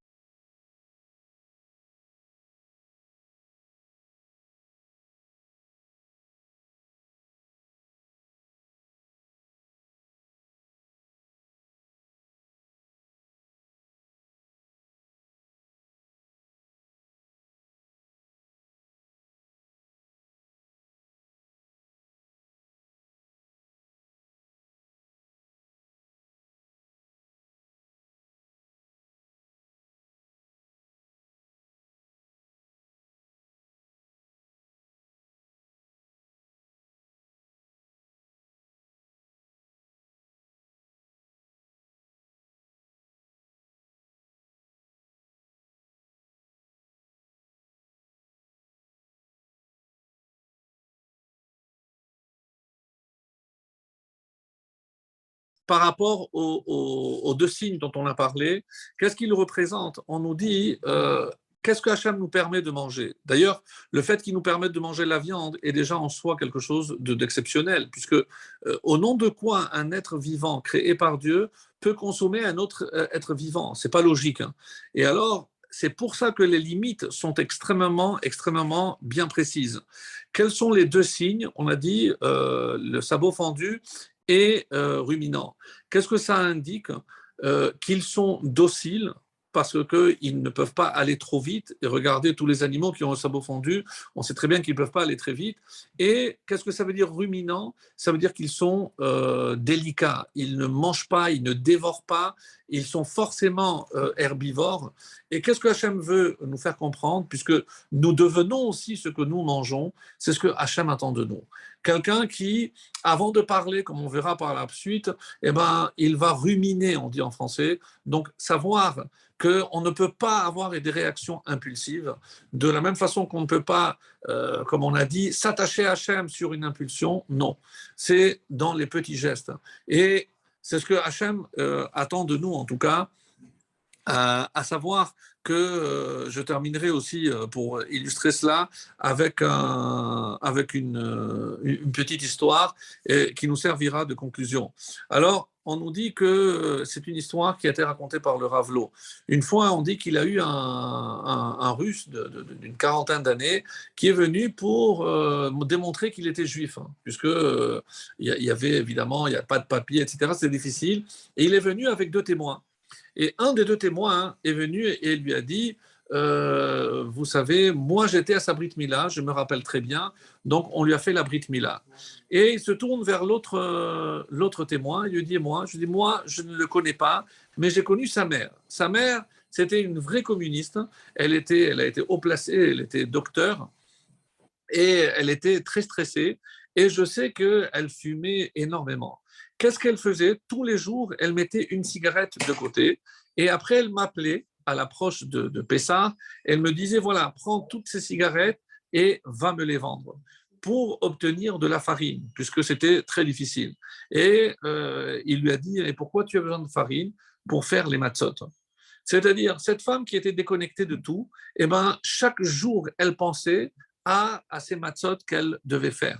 Par rapport aux, deux signes dont on a parlé, qu'est-ce qu'ils représentent On nous dit euh, qu'est-ce que Hachem nous permet de manger? D'ailleurs, le fait qu'il nous permette de manger la viande est déjà en soi quelque chose d'exceptionnel, puisque euh, au nom de quoi un être vivant créé par Dieu peut consommer un autre euh, être vivant? C'est pas logique. Hein. Et alors, c'est pour ça que les limites sont extrêmement, extrêmement bien précises. Quels sont les deux signes? On a dit le sabot fendu et euh, ruminants. Qu'est-ce que ça indique? Euh, Qu'ils sont dociles, parce qu'ils ne peuvent pas aller trop vite. Et regardez tous les animaux qui ont un sabot fondu, on sait très bien qu'ils ne peuvent pas aller très vite. Et qu'est-ce que ça veut dire ruminant? Ça veut dire qu'ils sont euh, délicats. Ils ne mangent pas, ils ne dévorent pas, ils sont forcément herbivores. Et qu'est-ce que Hachem veut nous faire comprendre? Puisque nous devenons aussi ce que nous mangeons, c'est ce que Hachem attend de nous. Quelqu'un qui, avant de parler, comme on verra par la suite, eh ben, il va ruminer, on dit en français. Donc, savoir qu'on ne peut pas avoir des réactions impulsives, de la même façon qu'on ne peut pas, euh, comme on a dit, s'attacher à Hachem sur une impulsion, non. C'est dans les petits gestes. Et c'est ce que Hachem euh, attend de nous, en tout cas, à savoir que euh, je terminerai aussi euh, pour illustrer cela avec, un, avec une, une, petite histoire qui nous servira de conclusion. Alors, on nous dit que c'est une histoire qui a été racontée par le Ravelot. Une fois, on dit qu'il a eu un, un, russe d'une quarantaine d'années qui est venu pour euh, démontrer qu'il était juif, hein, puisque il y, avait évidemment, il n'y a pas de papier, etc. C'est difficile. Et il est venu avec deux témoins. Et un des deux témoins est venu et lui a dit euh, Vous savez, moi j'étais à sa Brit Mila, je me rappelle très bien, donc on lui a fait la Brit Mila. Et il se tourne vers l'autre, euh, l'autre témoin, il lui dit Moi, je dis Moi, je ne le connais pas, mais j'ai connu sa mère. Sa mère, c'était une vraie communiste, elle, était, elle a été haut placée, elle était docteur, et elle était très stressée, et je sais qu'elle fumait énormément. Qu'est-ce qu'elle faisait? Tous les jours, elle mettait une cigarette de côté et après, elle m'appelait à l'approche de, de. Elle me disait voilà, prends toutes ces cigarettes et va me les vendre pour obtenir de la farine, puisque c'était très difficile. Et euh, il lui a dit et pourquoi tu as besoin de farine Pour faire les matzot? C'est-à-dire, cette femme qui était déconnectée de tout, eh ben, chaque jour, elle pensait à, à ces matzot qu'elle devait faire.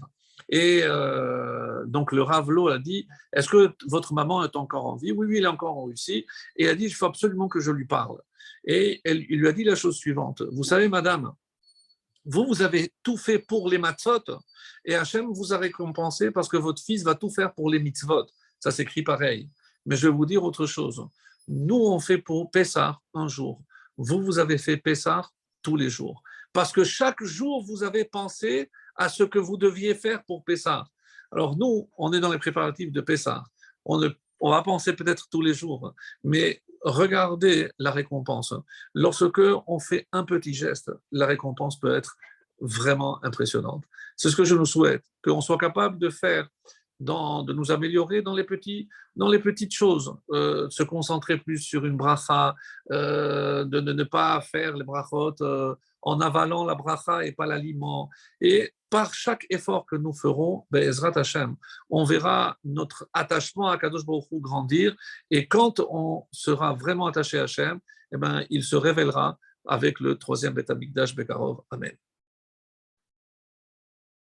Et euh, donc le Ravelo a dit Est-ce que votre maman est encore en vie? Oui, oui, elle est encore en Russie. Et elle a dit Il faut absolument que je lui parle. Et il lui a dit la chose suivante Vous savez, madame, vous, vous avez tout fait pour les matzot, et Hachem vous a récompensé parce que votre fils va tout faire pour les mitzvot. Ça s'écrit pareil. Mais je vais vous dire autre chose. Nous, on fait pour Pessah un jour. Vous, vous avez fait Pessah tous les jours. Parce que chaque jour, vous avez pensé à ce que vous deviez faire pour Pessah. Alors nous, on est dans les préparatifs de Pessah. On, on va penser peut-être tous les jours, mais regardez la récompense. Lorsque on fait un petit geste, la récompense peut être vraiment impressionnante. C'est ce que je nous souhaite, qu'on soit capable de faire de nous améliorer dans les, petits, dans les petites choses, euh, se concentrer plus sur une bracha, euh, de, ne pas faire les brachot euh, en avalant la bracha et pas l'aliment. Et par chaque effort que nous ferons, ben, Ezrat Hashem, on verra notre attachement à Kadosh Baruch grandir. Et quand on sera vraiment attaché à Hashem, eh ben, il se révélera avec le troisième Beth Amikdash Bekarov. Amen.